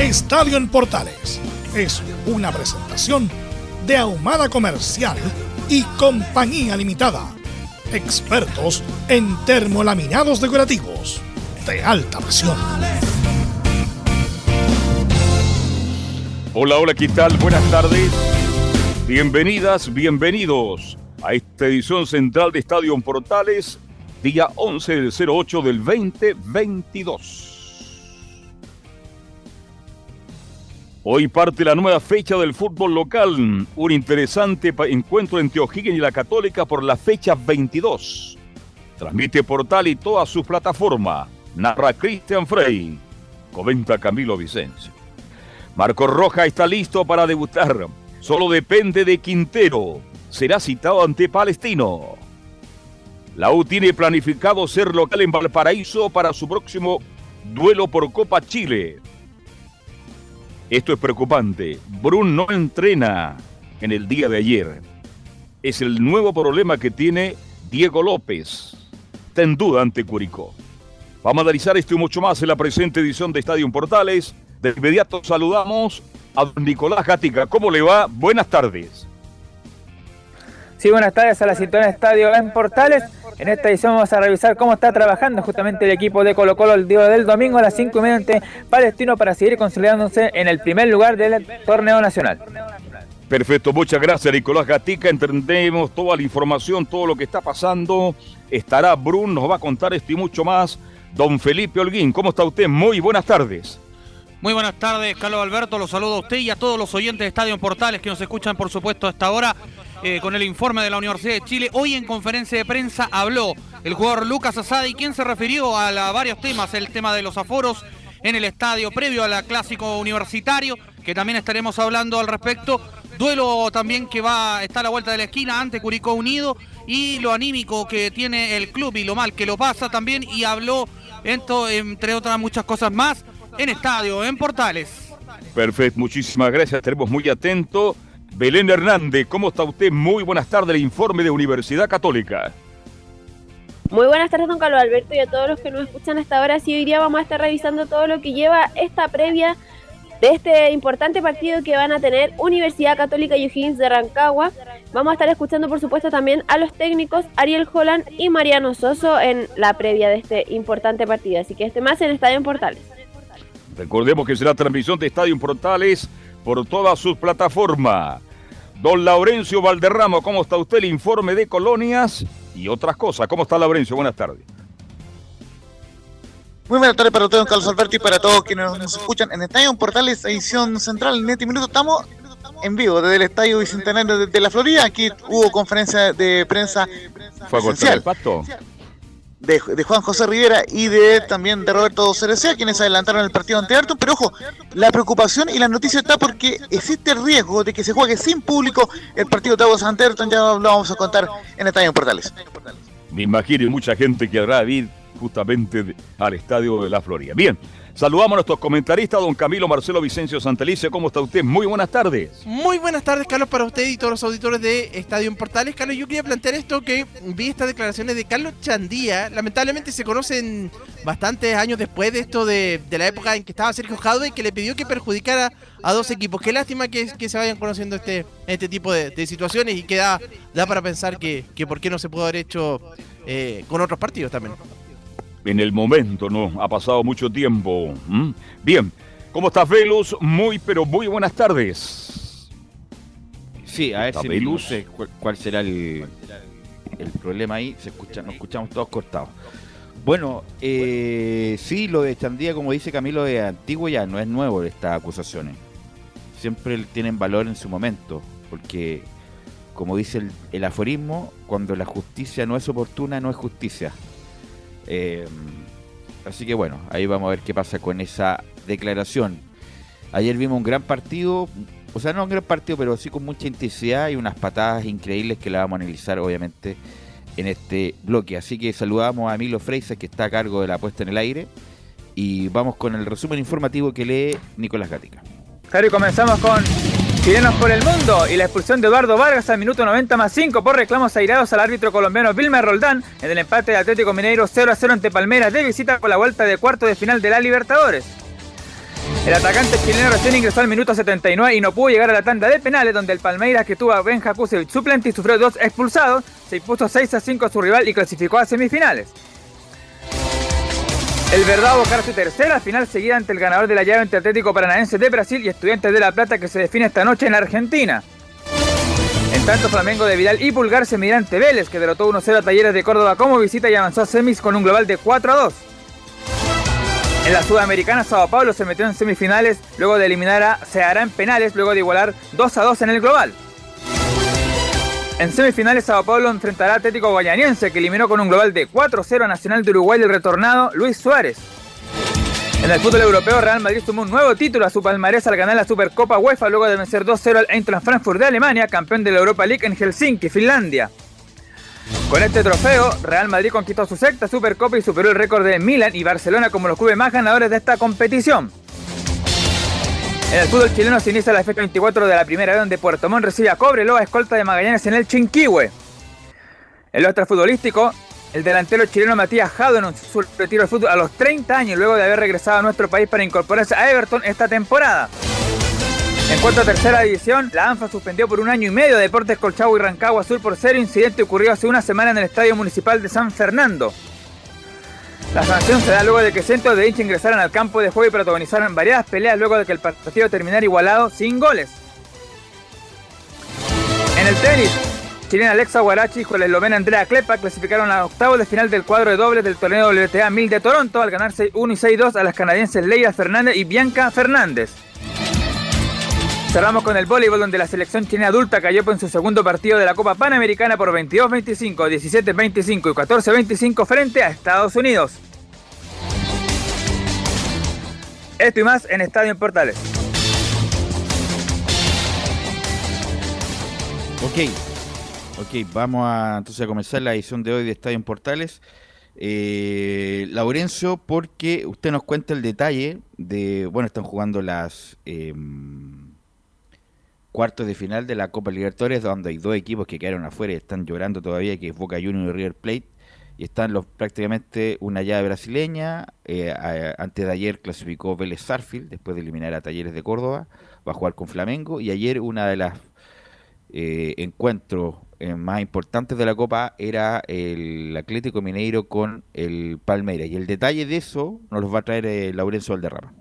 Estadio en Portales es una presentación de Ahumada Comercial y Compañía Limitada. Expertos en termolaminados decorativos de alta presión. Hola, hola, ¿qué tal? Buenas tardes. Bienvenidas, bienvenidos a esta edición central de Estadio en Portales, día 11 del 08 del 2022. Hoy parte la nueva fecha del fútbol local. Un interesante encuentro entre O'Higgins y la Católica por la fecha 22. Transmite Portal y toda su plataforma. Narra Cristian Frey. Comenta Camilo Vicencio. Marco Roja está listo para debutar. Solo depende de Quintero. Será citado ante Palestino. La U tiene planificado ser local en Valparaíso para su próximo duelo por Copa Chile. Esto es preocupante. Brun no entrena en el día de ayer. Es el nuevo problema que tiene Diego López. Está en duda ante Curicó. Vamos a analizar esto y mucho más en la presente edición de Estadio Portales. De inmediato saludamos a don Nicolás Gatica. ¿Cómo le va? Buenas tardes. Sí, buenas tardes a la de Estadio en Portales. En esta edición vamos a revisar cómo está trabajando justamente el equipo de Colo Colo el día del domingo a las 5 y media ante Palestino para seguir consolidándose en el primer lugar del torneo nacional. Perfecto, muchas gracias Nicolás Gatica. Entendemos toda la información, todo lo que está pasando. Estará Brun, nos va a contar esto y mucho más. Don Felipe Holguín, ¿cómo está usted? Muy buenas tardes. Muy buenas tardes, Carlos Alberto. Los saludo a usted y a todos los oyentes de Estadio Portales que nos escuchan, por supuesto, a esta hora. Eh, con el informe de la Universidad de Chile. Hoy en conferencia de prensa habló el jugador Lucas Asadi, quien se refirió a varios temas, el tema de los aforos en el estadio previo al clásico universitario, que también estaremos hablando al respecto. Duelo también que va a estar a la vuelta de la esquina ante Curicó Unido y lo anímico que tiene el club y lo mal que lo pasa también. Y habló, esto, entre otras muchas cosas más, en estadio, en Portales. Perfecto, muchísimas gracias, estaremos muy atentos. Belén Hernández, ¿cómo está usted? Muy buenas tardes, el informe de Universidad Católica. Muy buenas tardes, don Carlos Alberto, y a todos los que nos escuchan hasta ahora. Sí, hoy día vamos a estar revisando todo lo que lleva esta previa de este importante partido que van a tener Universidad Católica y O'Higgins de Rancagua. Vamos a estar escuchando, por supuesto, también a los técnicos Ariel Holland y Mariano Soso en la previa de este importante partido. Así que este más en Estadio Portales. Recordemos que será transmisión de Estadio Portales por todas sus plataformas. Don Laurencio Valderramo, ¿cómo está usted? El informe de colonias y otras cosas. ¿Cómo está Laurencio? Buenas tardes. Muy buenas tardes para usted, don Carlos Alberto, y para todos quienes nos escuchan en Estadio Portales, edición central, en este minuto estamos en vivo desde el Estadio Bicentenario de, la Florida. Aquí hubo conferencia de prensa. ¿Fue a el pacto? De, Juan José Rivera y de también de Roberto Cerecea, quienes adelantaron el partido ante Ayrton. Pero ojo, la preocupación y la noticia está porque existe el riesgo de que se juegue sin público el partido de Aguas ante Ayrton. Ya lo vamos a contar en Estadio en Portales. Me imagino mucha gente que habrá ir justamente al estadio de la Florida. Bien, Saludamos a nuestros comentaristas, don Camilo Marcelo Vicencio Santelice. ¿Cómo está usted? Muy buenas tardes. Muy buenas tardes, Carlos, para usted y todos los auditores de Estadio en. Carlos, yo quería plantear esto que vi estas declaraciones de Carlos Chandía. Lamentablemente se conocen bastantes años después de esto de, la época en que estaba Sergio Jaude y que le pidió que perjudicara a dos equipos. Qué lástima que, se vayan conociendo este, este tipo de, situaciones y que da, para pensar que, por qué no se pudo haber hecho eh, con otros partidos también. En el momento, ¿no? Ha pasado mucho tiempo. Bien, ¿cómo estás, Velus? Muy, pero muy buenas tardes. Sí, a ver si Velus? cuál, será el, el problema ahí. Se escucha, nos escuchamos todos cortados. Bueno, eh, sí, lo de Chandía, como dice Camilo, es antiguo ya, no es nuevo estas acusaciones. Siempre tienen valor en su momento, porque, como dice el, aforismo, cuando la justicia no es oportuna, no es justicia. Eh, así que bueno, ahí vamos a ver qué pasa con esa declaración. Ayer vimos un gran partido, o sea, no un gran partido, pero sí con mucha intensidad y unas patadas increíbles que la vamos a analizar, obviamente en este bloque. Así que saludamos a Emilio Freisa, que está a cargo de la puesta en el aire, y vamos con el resumen informativo que lee Nicolás Gatica. Claro, y comenzamos con Chilenos por el Mundo y la expulsión de Eduardo Vargas al minuto 90 más 5 por reclamos airados al árbitro colombiano Vilma Roldán en el empate de Atlético Mineiro 0 a 0 ante Palmeiras de visita con la vuelta de cuarto de final de la Libertadores. El atacante chileno recién ingresó al minuto 79 y no pudo llegar a la tanda de penales, donde el Palmeiras, que tuvo a Benja Kusevich suplente y sufrió dos expulsados, se impuso 6 a 5 a su rival y clasificó a semifinales. El Verdad buscar su tercera final seguida ante el ganador de la llave entre Atlético Paranaense de Brasil y Estudiantes de La Plata que se define esta noche en Argentina. En tanto, Flamengo de Vidal y Pulgar se mira ante Vélez, que derrotó 1-0 a Talleres de Córdoba como visita y avanzó a semis con un global de 4 a 2. En la Sudamericana, Sao Paulo se metió en semifinales luego de eliminar a Ceará en penales, luego de igualar 2 a 2 en el global. En semifinales, Sao Paulo enfrentará a Atlético Guayaniense, que eliminó con un global de 4-0 a Nacional de Uruguay el retornado Luis Suárez. En el fútbol europeo, Real Madrid sumó un nuevo título a su palmarés al ganar la Supercopa UEFA luego de vencer 2-0 al Eintracht Frankfurt de Alemania, campeón de la Europa League en Helsinki, Finlandia. Con este trofeo, Real Madrid conquistó su sexta Supercopa y superó el récord de Milan y Barcelona como los clubes más ganadores de esta competición. En el fútbol chileno se inicia la fecha 24 de la primera donde Puerto Montt recibe a Cobreloa, escolta de Magallanes en el Chinquihue. En lo futbolístico, el delantero chileno Matías Jado anunció su retiro del fútbol a los 30 años luego de haber regresado a nuestro país para incorporarse a Everton esta temporada. En cuanto a tercera división, la ANFA suspendió por un año y medio Deportes Colchagua y Rancagua Sur por cero incidente ocurrido hace una semana en el Estadio Municipal de San Fernando. La sanción se da luego de que cientos de hinchas ingresaran al campo de juego y protagonizaran variadas peleas luego de que el partido terminara igualado sin goles. En el tenis, chilena Alexa Guarachi y la eslovena Andrea Klepa clasificaron a octavos de final del cuadro de dobles del torneo WTA 1000 de Toronto al ganar 6-1 y 6-2 a las canadienses Leila Fernández y Bianca Fernández. Cerramos con el voleibol donde la selección chilena adulta cayó en su segundo partido de la Copa Panamericana por 22-25, 17-25 y 14-25 frente a Estados Unidos. Esto y más en Estadio en Portales. Ok, ok, vamos a entonces a comenzar la edición de hoy de Estadio en Portales. Eh, Laurencio, porque usted nos cuenta el detalle de, bueno, están jugando las... Em, cuartos de final de la Copa Libertadores, donde hay dos equipos que quedaron afuera y están llorando todavía, que es Boca Juniors y River Plate, y están los prácticamente una llave brasileña. Eh, antes de ayer clasificó Vélez Sarfield, después de eliminar a Talleres de Córdoba, va a jugar con Flamengo, y ayer una de las eh, encuentros eh, más importantes de la Copa era el Atlético Mineiro con el Palmeiras, y el detalle de eso nos lo va a traer eh, Laurencio Valderrama.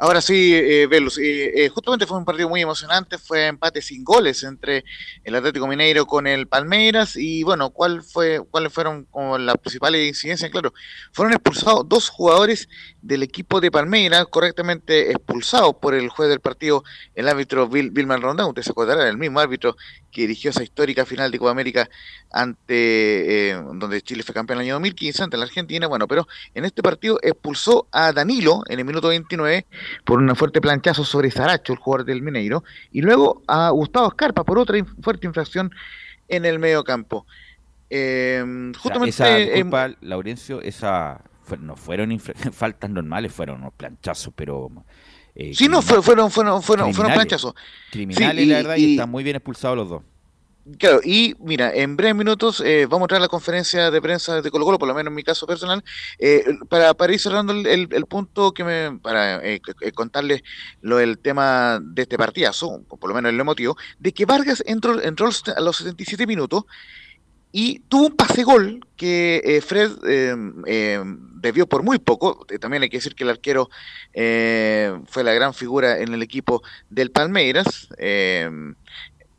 Ahora sí, eh, Velus, eh, eh, justamente fue un partido muy emocionante, fue empate sin goles entre el Atlético Mineiro con el Palmeiras y bueno, ¿cuál fue, ¿cuáles fueron como las principales incidencias? Claro, fueron expulsados dos jugadores del equipo de Palmeiras, correctamente expulsados por el juez del partido, el árbitro Vilman Rondán, usted se acordará, el mismo árbitro que dirigió esa histórica final de Copa América ante eh, donde Chile fue campeón en el año 2015 ante la Argentina, bueno, pero en este partido expulsó a Danilo en el minuto 29 por un fuerte planchazo sobre Saracho, el jugador del Mineiro, y luego a Gustavo Escarpa por otra fuerte infracción en el medio campo. Eh, justamente, esa, disculpa, Laurencio, esa no fueron faltas normales, fueron unos planchazos, pero eh, sí, no, fueron, fueron, fueron, fueron planchazos. Criminales, la verdad, y, están muy bien expulsados los dos. Claro, y mira, en breves minutos eh, vamos a traer la conferencia de prensa de Colo Colo, por lo menos en mi caso personal, eh, para, para ir cerrando el, punto que me, para eh, contarles lo del tema de este partidazo, por lo menos el emotivo, de que Vargas entró, entró a los 77 minutos y tuvo un pase gol que eh, Fred eh, debió por muy poco. También hay que decir que el arquero fue la gran figura en el equipo del Palmeiras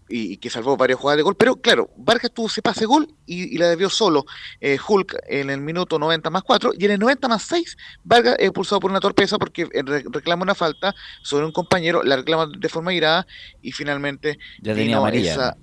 y, que salvó varias jugadas de gol. Pero claro, Vargas tuvo ese pase gol y, la debió solo eh, Hulk en el minuto 90 más 4 y en el 90 más 6 Vargas expulsado por una torpeza porque eh, reclama una falta sobre un compañero, la reclama de forma irada y finalmente ya tenía amarilla. Esa,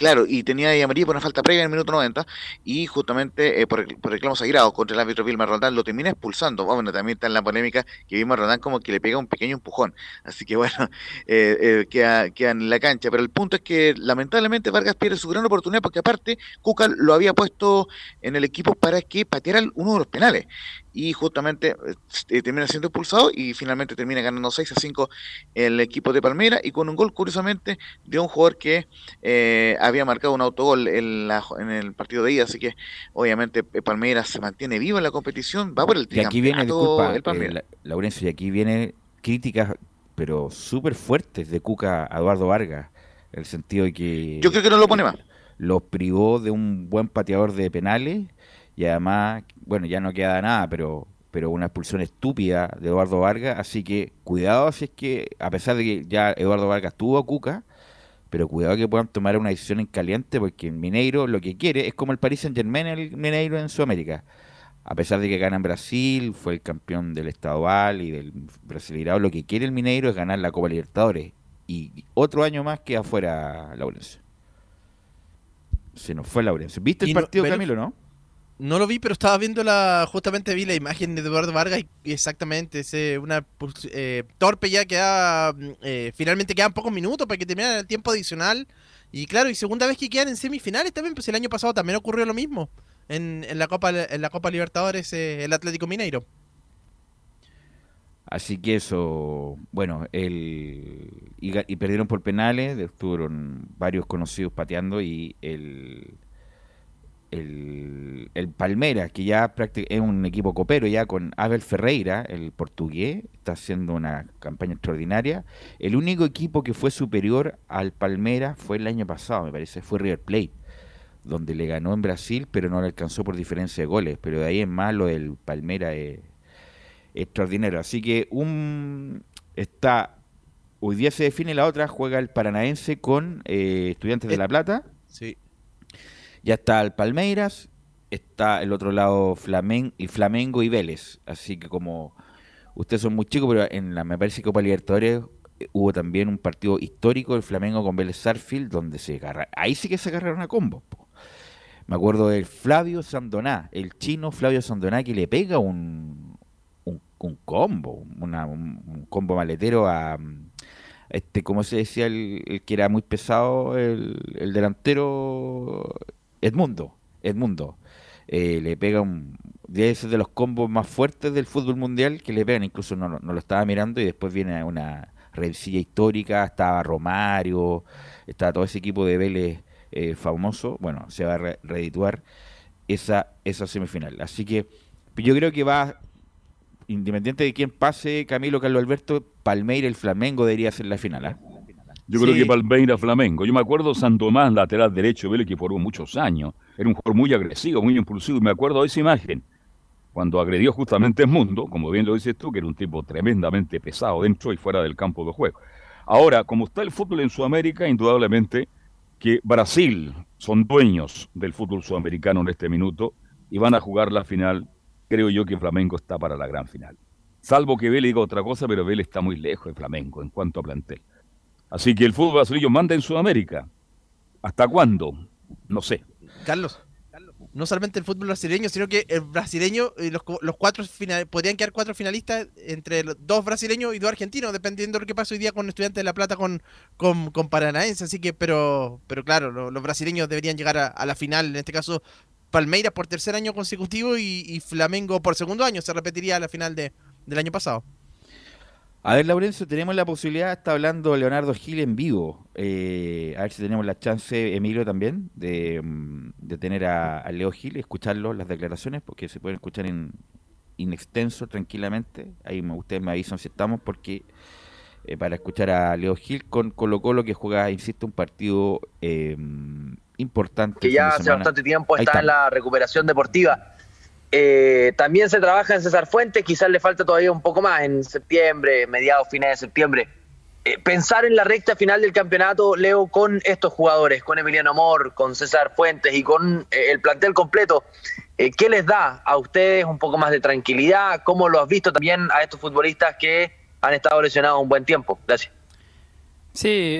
Claro, y tenía ahí amarillo por una falta previa en el minuto 90 y justamente eh, por, por, reclamo sagrado contra el árbitro Vilma Roldán lo termina expulsando. Bueno, también está en la polémica que Vilma Roldán como que le pega un pequeño empujón. Así que bueno, eh, eh, queda, queda, en la cancha. Pero el punto es que lamentablemente Vargas pierde su gran oportunidad porque aparte Cuca lo había puesto en el equipo para que pateara uno de los penales y justamente eh, termina siendo expulsado y finalmente termina ganando 6 a 5 el equipo de Palmera y con un gol curiosamente de un jugador que eh, había marcado un autogol en, la, en el partido de ida, así que obviamente eh, Palmeiras se mantiene vivo en la competición, va por el Y aquí viene, disculpa, eh, Laurencio, y aquí viene críticas pero súper fuertes de Cuca a Eduardo Vargas, en el sentido de que... Yo creo que no lo pone más. Lo privó de un buen pateador de penales y además, bueno, ya no queda nada, pero pero una expulsión estúpida de Eduardo Vargas, así que cuidado si es que, a pesar de que ya Eduardo Vargas tuvo a Cuca, pero cuidado que puedan tomar una decisión en caliente, porque el Mineiro lo que quiere es como el Paris Saint Germain, el Mineiro en Sudamérica. A pesar de que gana en Brasil, fue el campeón del Estadual y del Brasileirado, lo que quiere el Mineiro es ganar la Copa Libertadores. Y otro año más queda fuera Laurencio. Se nos fue Laurencio. ¿Viste el partido, Camilo, no? No lo vi, pero estaba viendo la. Justamente vi la imagen de Eduardo Vargas y exactamente ese, una eh, torpe ya queda. Mm, eh, finalmente quedan pocos minutos para que termine el tiempo adicional. Y claro, y segunda vez que quedan en semifinales también, pues el año pasado también ocurrió lo mismo. En, en la Copa en la Copa Libertadores, eh, el Atlético Mineiro. Así que eso, bueno, el, y perdieron por penales, estuvieron varios conocidos pateando y el el, el Palmeiras, que ya es un equipo copero ya con Abel Ferreira, el portugués, está haciendo una campaña extraordinaria. El único equipo que fue superior al Palmeiras fue el año pasado, me parece, fue River Plate, donde le ganó en Brasil, pero no le alcanzó por diferencia de goles. Pero de ahí en más lo del Palmeiras es extraordinario. Así que un está hoy día se define la otra, juega el Paranaense con eh, Estudiantes de La Plata. Sí. Ya está el Palmeiras, está el otro lado y Flamengo y Vélez. Así que como ustedes son muy chicos, pero en la me parece Copa Libertadores eh, hubo también un partido histórico el Flamengo con Vélez Sarfield donde se agarra, ahí sí que se agarraron a combo. Me acuerdo del Flavio Sandoná, el chino Flavio Sandoná que le pega un, un, combo, un, combo maletero a este, como se decía, el, que era muy pesado, el, el delantero Edmundo, Edmundo. Eh, le pega un de de los combos más fuertes del fútbol mundial que le pegan, incluso no, no lo estaba mirando y después viene una revisilla histórica, estaba Romario, estaba todo ese equipo de Vélez eh, famoso, bueno, se va a reedituar esa, esa semifinal. Así que yo creo que va, independiente de quién pase, Camilo, Carlos Alberto, Palmeira, el Flamengo debería ser la final. ¿ah? Yo creo que Palmeira Flamengo. Yo me acuerdo San Tomás, lateral derecho, Vélez, que formó muchos años. Era un jugador muy agresivo, muy impulsivo. Y me acuerdo de esa imagen, cuando agredió justamente el mundo, como bien lo dices tú, que era un tipo tremendamente pesado dentro y fuera del campo de juego. Ahora, como está el fútbol en Sudamérica, indudablemente que Brasil son dueños del fútbol sudamericano en este minuto y van a jugar la final. Creo yo que Flamengo está para la gran final. Salvo que Vélez diga otra cosa, pero Vélez está muy lejos de Flamengo en cuanto a plantel. Así que el fútbol brasileño manda en Sudamérica. ¿Hasta cuándo? No sé. Carlos, no solamente el fútbol brasileño, sino que el brasileño, y los, los cuatro podrían quedar cuatro finalistas entre dos brasileños y dos argentinos, dependiendo de lo que pasa hoy día con Estudiantes de La Plata con, con, Paranaense. Así que, pero, pero claro, los brasileños deberían llegar a, la final, en este caso Palmeiras por tercer año consecutivo y, Flamengo por segundo año. Se repetiría la final de, del año pasado. A ver, Laurencio, tenemos la posibilidad, está hablando Leonardo Gil en vivo. Eh, a ver si tenemos la chance, Emilio, también, de, mm, tener a, Leo Gil, escucharlo, las declaraciones, porque se pueden escuchar en extenso, tranquilamente. Ahí ustedes me avisan si estamos, porque eh, para escuchar a Leo Gil con Colo Colo, que juega, insisto, un partido eh, importante. Que ya hace bastante tiempo está, en la recuperación deportiva. Eh, también se trabaja en César Fuentes, quizás le falta todavía un poco más en septiembre, mediados, fines de septiembre. Eh, pensar en la recta final del campeonato, Leo, con estos jugadores, con Emiliano Amor, con César Fuentes y con eh, el plantel completo, ¿qué les da a ustedes un poco más de tranquilidad? ¿Cómo lo has visto también a estos futbolistas que han estado lesionados un buen tiempo? Gracias. Sí,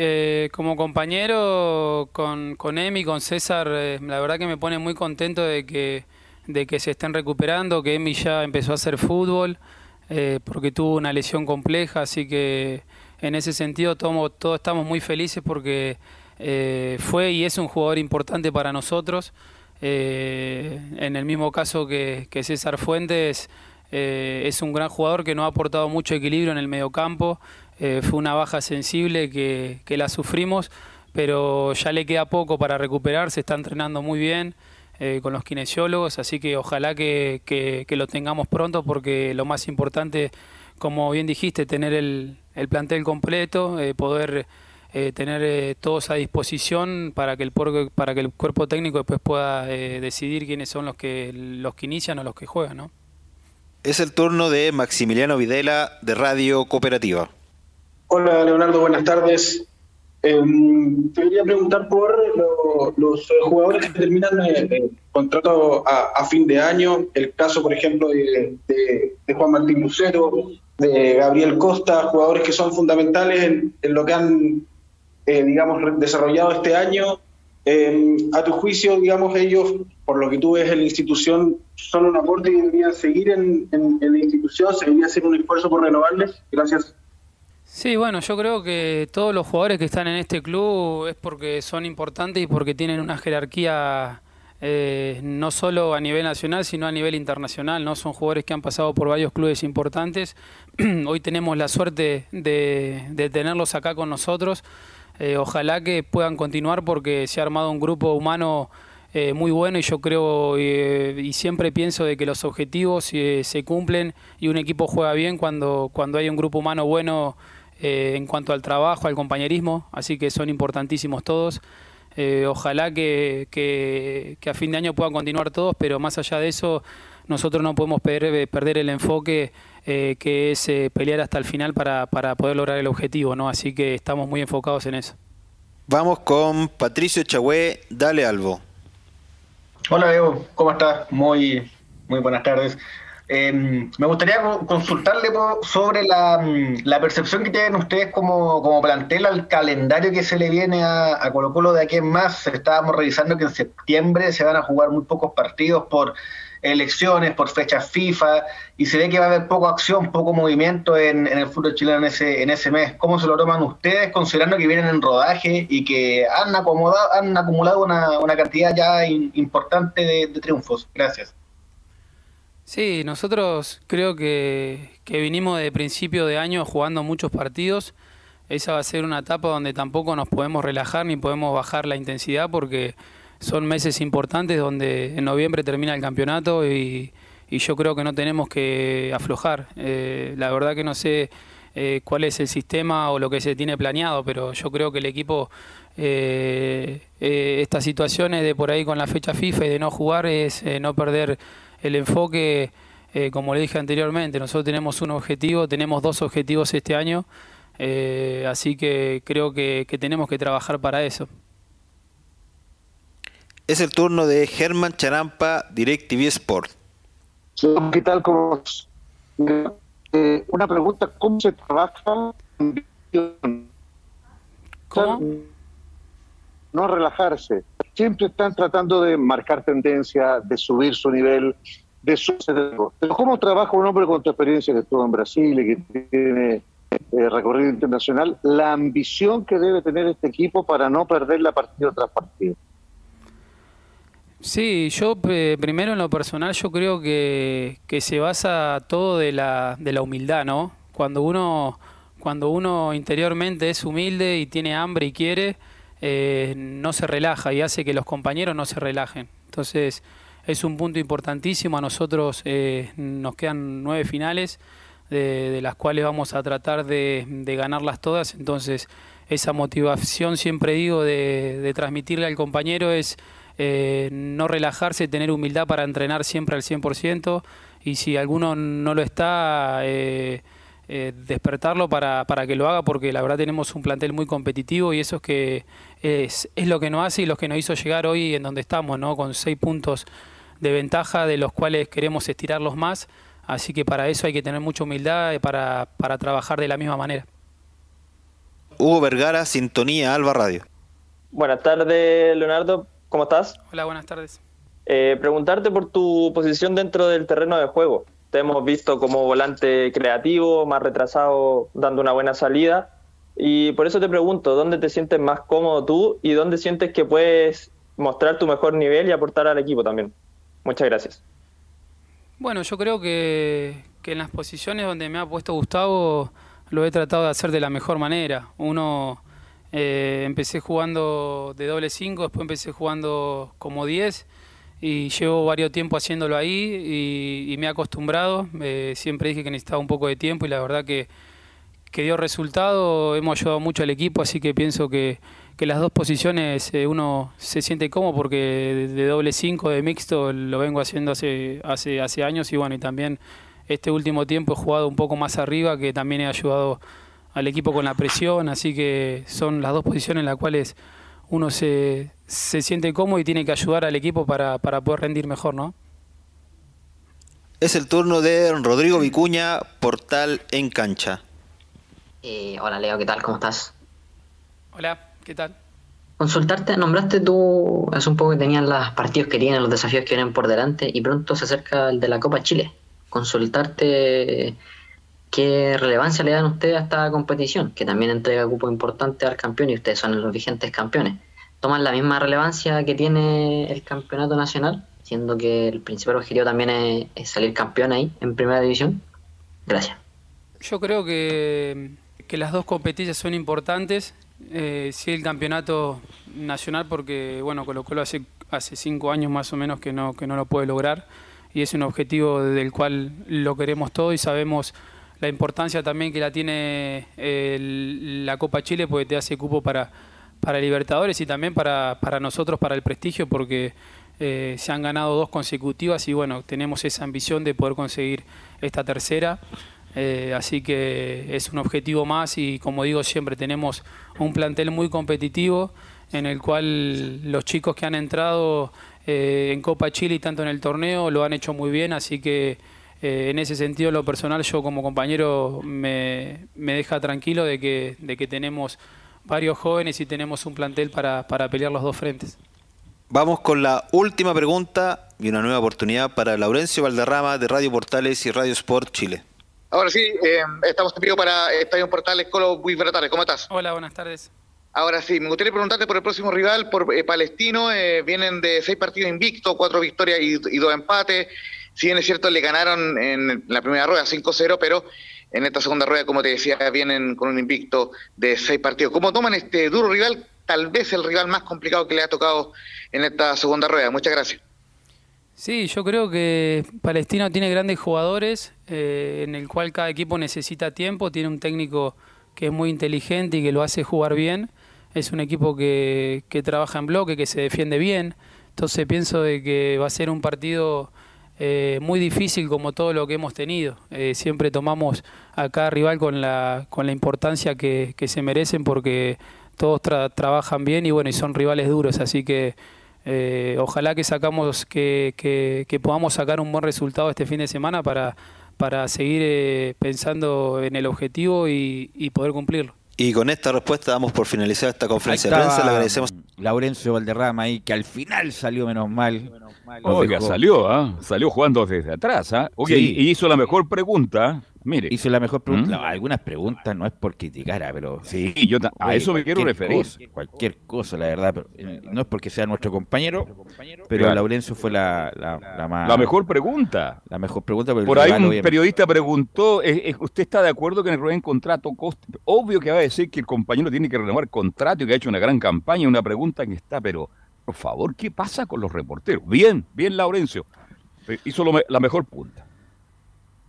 como compañero con Emi, con César, la verdad que me pone muy contento de que de que se estén recuperando, que Emi ya empezó a hacer fútbol, eh, porque tuvo una lesión compleja, así que en ese sentido todos, todos estamos muy felices porque eh, fue y es un jugador importante para nosotros. Eh, en el mismo caso que, César Fuentes, es un gran jugador que nos ha aportado mucho equilibrio en el mediocampo. fue una baja sensible que, que la sufrimos, pero ya le queda poco para recuperarse, está entrenando muy bien. Eh, con los kinesiólogos, así que ojalá que, que, lo tengamos pronto porque lo más importante, como bien dijiste, tener el, el plantel completo, eh, poder eh, tener todos a disposición para que el para que el cuerpo técnico después pueda decidir quiénes son los que los que inician o los que juegan, ¿no? Es el turno de Maximiliano Videla de Radio Cooperativa. Hola Leonardo, buenas tardes. Eh, te quería preguntar por los jugadores que terminan el eh, contrato a, fin de año, el caso, por ejemplo, de, Juan Martín Lucero, de Gabriel Costa, jugadores que son fundamentales en, lo que han, eh, digamos, desarrollado este año. Em, a tu juicio, digamos, ellos, por lo que tú ves en la institución, son un aporte y deberían seguir en, en la institución, se debería hacer un esfuerzo por renovarles. Gracias. Sí, bueno, yo creo que todos los jugadores que están en este club es porque son importantes y porque tienen una jerarquía eh, no solo a nivel nacional, sino a nivel internacional. no Son jugadores que han pasado por varios clubes importantes. Hoy tenemos la suerte de, tenerlos acá con nosotros. Eh, ojalá que puedan continuar porque se ha armado un grupo humano eh, muy bueno y yo creo y siempre pienso de que los objetivos se cumplen y un equipo juega bien cuando, cuando hay un grupo humano bueno eh, en cuanto al trabajo, al compañerismo, así que son importantísimos todos. Eh, ojalá que, que, a fin de año puedan continuar todos, pero más allá de eso, nosotros no podemos perder, perder el enfoque eh, que es pelear hasta el final para, para, poder lograr el objetivo, ¿no? Así que estamos muy enfocados en eso. Vamos con Patricio Chagüe, dale Albo. Hola Evo, ¿cómo estás? Muy, muy buenas tardes. Em, me gustaría consultarle sobre mm, la, percepción que tienen ustedes como, como, plantel al calendario que se le viene a, Colo Colo de aquí en más. Estábamos revisando que en septiembre se van a jugar muy pocos partidos por elecciones, por fechas FIFA, y se ve que va a haber poca acción, poco movimiento en, el fútbol chileno en ese, en ese mes. ¿Cómo se lo toman ustedes, considerando que vienen en rodaje y que han, acomodado, han acumulado una, cantidad ya importante de triunfos? Gracias. Sí, nosotros creo que, que vinimos de principio de año jugando muchos partidos. Esa va a ser una etapa donde tampoco nos podemos relajar ni podemos bajar la intensidad porque son meses importantes donde en noviembre termina el campeonato y, yo creo que no tenemos que aflojar. Eh, la verdad que no sé eh, cuál es el sistema o lo que se tiene planeado, pero yo creo que el equipo, eh, estas situaciones de por ahí con la fecha FIFA y de no jugar es no perder el enfoque, eh, como le dije anteriormente, nosotros tenemos un objetivo, tenemos dos objetivos este año, eh, así que creo que, tenemos que trabajar para eso. Es el turno de Germán Charampa, DirecTV Sport. ¿Qué tal? ¿Cómo? Eh, una pregunta, ¿cómo se trabaja? ¿Cómo? No relajarse siempre están tratando de marcar tendencia, de subir su nivel, de su... Pero ¿cómo trabaja un hombre con tu experiencia que estuvo en Brasil y que tiene eh, recorrido internacional, la ambición que debe tener este equipo para no perder la partida tras partido? Sí, yo eh, primero en lo personal yo creo que, que se basa todo de la, de la humildad, ¿no? Cuando uno, cuando uno interiormente es humilde y tiene hambre y quiere, eh, no se relaja y hace que los compañeros no se relajen. Entonces es un punto importantísimo. A nosotros eh, nos quedan nueve finales de, las cuales vamos a tratar de, ganarlas todas. Entonces, esa motivación, siempre digo, de, transmitirle al compañero es eh, no relajarse, tener humildad para entrenar siempre al 100%. Y si alguno no lo está, despertarlo para, para, que lo haga, porque la verdad tenemos un plantel muy competitivo y eso es que es, es lo que nos hace y lo que nos hizo llegar hoy en donde estamos, ¿no? con seis puntos de ventaja, de los cuales queremos estirarlos más. Así que para eso hay que tener mucha humildad para, para trabajar de la misma manera. Hugo Vergara, Sintonía Alba Radio. Buenas tardes, Leonardo. ¿Cómo estás? Hola, buenas tardes. Eh, preguntarte por tu posición dentro del terreno de juego. Te hemos visto como volante creativo, más retrasado, dando una buena salida. Y por eso te pregunto, ¿dónde te sientes más cómodo tú y dónde sientes que puedes mostrar tu mejor nivel y aportar al equipo también? Muchas gracias. Bueno, yo creo que, en las posiciones donde me ha puesto Gustavo lo he tratado de hacer de la mejor manera. Uno, eh, empecé jugando de doble 5, después empecé jugando como 10 y llevo varios tiempo haciéndolo ahí y, me he acostumbrado. Eh, siempre dije que necesitaba un poco de tiempo y la verdad que, que dio resultado. Hemos ayudado mucho al equipo, así que pienso que que las dos posiciones eh, uno se siente cómodo porque de, doble 5, de mixto, lo vengo haciendo hace, hace, hace años y bueno, y también este último tiempo he jugado un poco más arriba, que también he ayudado al equipo con la presión, así que son las dos posiciones en las cuales uno se, se siente cómodo y tiene que ayudar al equipo para, para poder rendir mejor, ¿no? Es el turno de Rodrigo Vicuña, Portal en Cancha. Eh, hola Leo, ¿qué tal? ¿Cómo estás? Hola. ¿Qué tal? Consultarte, nombraste tú hace un poco que tenían los partidos que tienen, los desafíos que vienen por delante y pronto se acerca el de la Copa Chile. Consultarte qué relevancia le dan ustedes a esta competición, que también entrega cupo importante al campeón y ustedes son los vigentes campeones. ¿Toman la misma relevancia que tiene el campeonato nacional, siendo que el principal objetivo también es, es salir campeón ahí en primera división? Gracias. Yo creo que, que las dos competencias son importantes eh, sí, el campeonato nacional porque, bueno, Colo Colo hace, hace cinco años más o menos que no, que no lo puede lograr y es un objetivo del cual lo queremos todo y sabemos la importancia también que la tiene la Copa Chile porque te hace cupo para, para Libertadores y también para, para nosotros, para el prestigio, porque eh, se han ganado dos consecutivas y bueno, tenemos esa ambición de poder conseguir esta tercera. Eh, así que es un objetivo más y como digo siempre tenemos un plantel muy competitivo en el cual los chicos que han entrado eh, en Copa Chile y tanto en el torneo lo han hecho muy bien, así que eh, en ese sentido lo personal yo como compañero me, deja tranquilo de que, de que tenemos varios jóvenes y tenemos un plantel para, para pelear los dos frentes. Vamos con la última pregunta y una nueva oportunidad para Laurencio Valderrama de Radio Portales y Radio Sport Chile. Ahora sí, eh, estamos en vivo para Estadio Portales. Colo, muy buenas tardes, ¿cómo estás? Hola, buenas tardes. Ahora sí, me gustaría preguntarte por el próximo rival, por eh, Palestino. Eh, vienen de seis partidos invictos, cuatro victorias y, dos empates. Si bien es cierto, le ganaron en la primera rueda 5-0, pero en esta segunda rueda, como te decía, vienen con un invicto de seis partidos. ¿Cómo toman este duro rival? Tal vez el rival más complicado que le ha tocado en esta segunda rueda. Muchas gracias. Sí, yo creo que Palestino tiene grandes jugadores, eh, en el cual cada equipo necesita tiempo, tiene un técnico que es muy inteligente y que lo hace jugar bien, es un equipo que, que trabaja en bloque, que se defiende bien, entonces pienso de que va a ser un partido eh, muy difícil como todo lo que hemos tenido. Eh, siempre tomamos a cada rival con la, con la importancia que, que se merecen porque todos trabajan bien y bueno, y son rivales duros, así que eh, ojalá que sacamos que, que, podamos sacar un buen resultado este fin de semana para, para seguir eh, pensando en el objetivo y, y, poder cumplirlo. Y con esta respuesta damos por finalizada esta conferencia de prensa. Le agradecemos. Laurencio Valderrama ahí, que al final salió menos mal. Oiga, salió, ¿ah? salió jugando desde atrás. ¿ah? y hizo la mejor pregunta Mire. Hice la mejor pregunta. ¿Mm? algunas preguntas no es por criticar, pero. Sí, yo a eso me quiero referir. cualquier cosa, la verdad. Pero, eh, no es porque sea nuestro compañero, pero Laurencio fue la, la, más. La mejor pregunta. La mejor pregunta. Por ahí un periodista preguntó: ¿Usted está de acuerdo que en el contrato coste? Obvio que va a decir que el compañero tiene que renovar contrato y que ha hecho una gran campaña. Una pregunta que está, pero por favor, ¿qué pasa con los reporteros? Bien, bien, Laurencio. Hizo la mejor punta.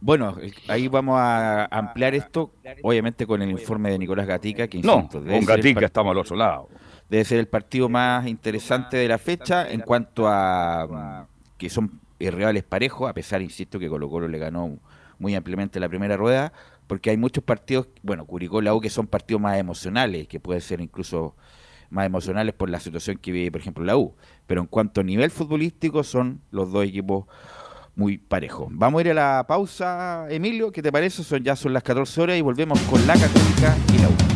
Bueno, ahí vamos a ampliar esto, obviamente con el informe de Nicolás Gatica, que No, insisto, debe con Gatica estamos al otro lado. Debe ser el partido más interesante de la fecha en cuanto a que son eh, rivales parejos, a pesar, insisto, que Colo Colo le ganó muy ampliamente la primera rueda, porque hay muchos partidos, bueno, Curicó y la U, que son partidos más emocionales, que pueden ser incluso más emocionales por la situación que vive, por ejemplo, la U. Pero en cuanto a nivel futbolístico, son los dos equipos muy parejos. Vamos a ir a la pausa, Emilio, ¿qué te parece? Son, ya son las 14 horas y volvemos con la Católica y la U.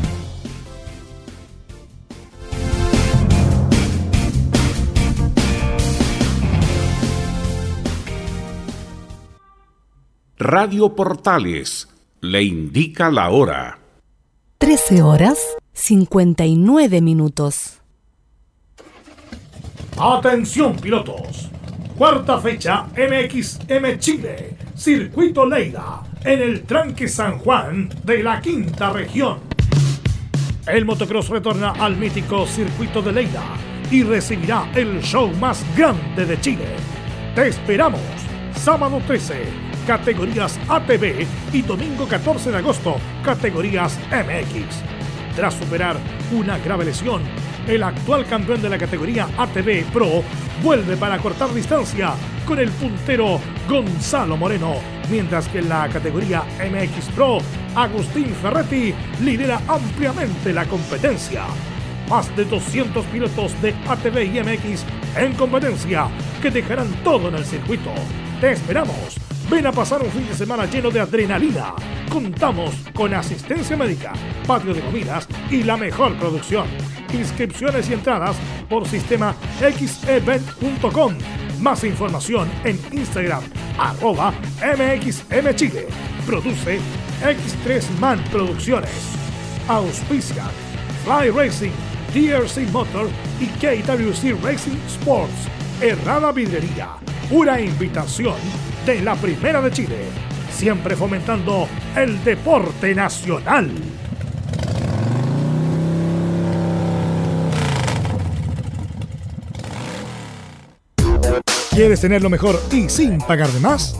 Radio Portales le indica la hora. 13 horas 59 minutos. Atención pilotos. Cuarta fecha MXM Chile. Circuito Leida. En el tranque San Juan de la quinta región. El motocross retorna al mítico circuito de Leida y recibirá el show más grande de Chile. Te esperamos. Sábado 13, categorías ATV y domingo 14 de agosto, categorías MX. Tras superar una grave lesión, el actual campeón de la categoría ATV Pro vuelve para cortar distancia con el puntero Gonzalo Moreno, mientras que en la categoría MX Pro, Agustín Ferretti lidera ampliamente la competencia. Más de 200 pilotos de ATV y MX en competencia que dejarán todo en el circuito. Te esperamos. Ven a pasar un fin de semana lleno de adrenalina. Contamos con asistencia médica, patio de comidas y la mejor producción. Inscripciones y entradas por sistema xevent.com. Más información en Instagram, arroba mxmchile. Produce X3 Man Producciones. Auspicia Fly Racing, DRC Motor y KWC Racing Sports. Errada Vidrería. Una invitación de la Primera de Chile. Siempre fomentando el deporte nacional. ¿Quieres tener lo mejor y sin pagar de más?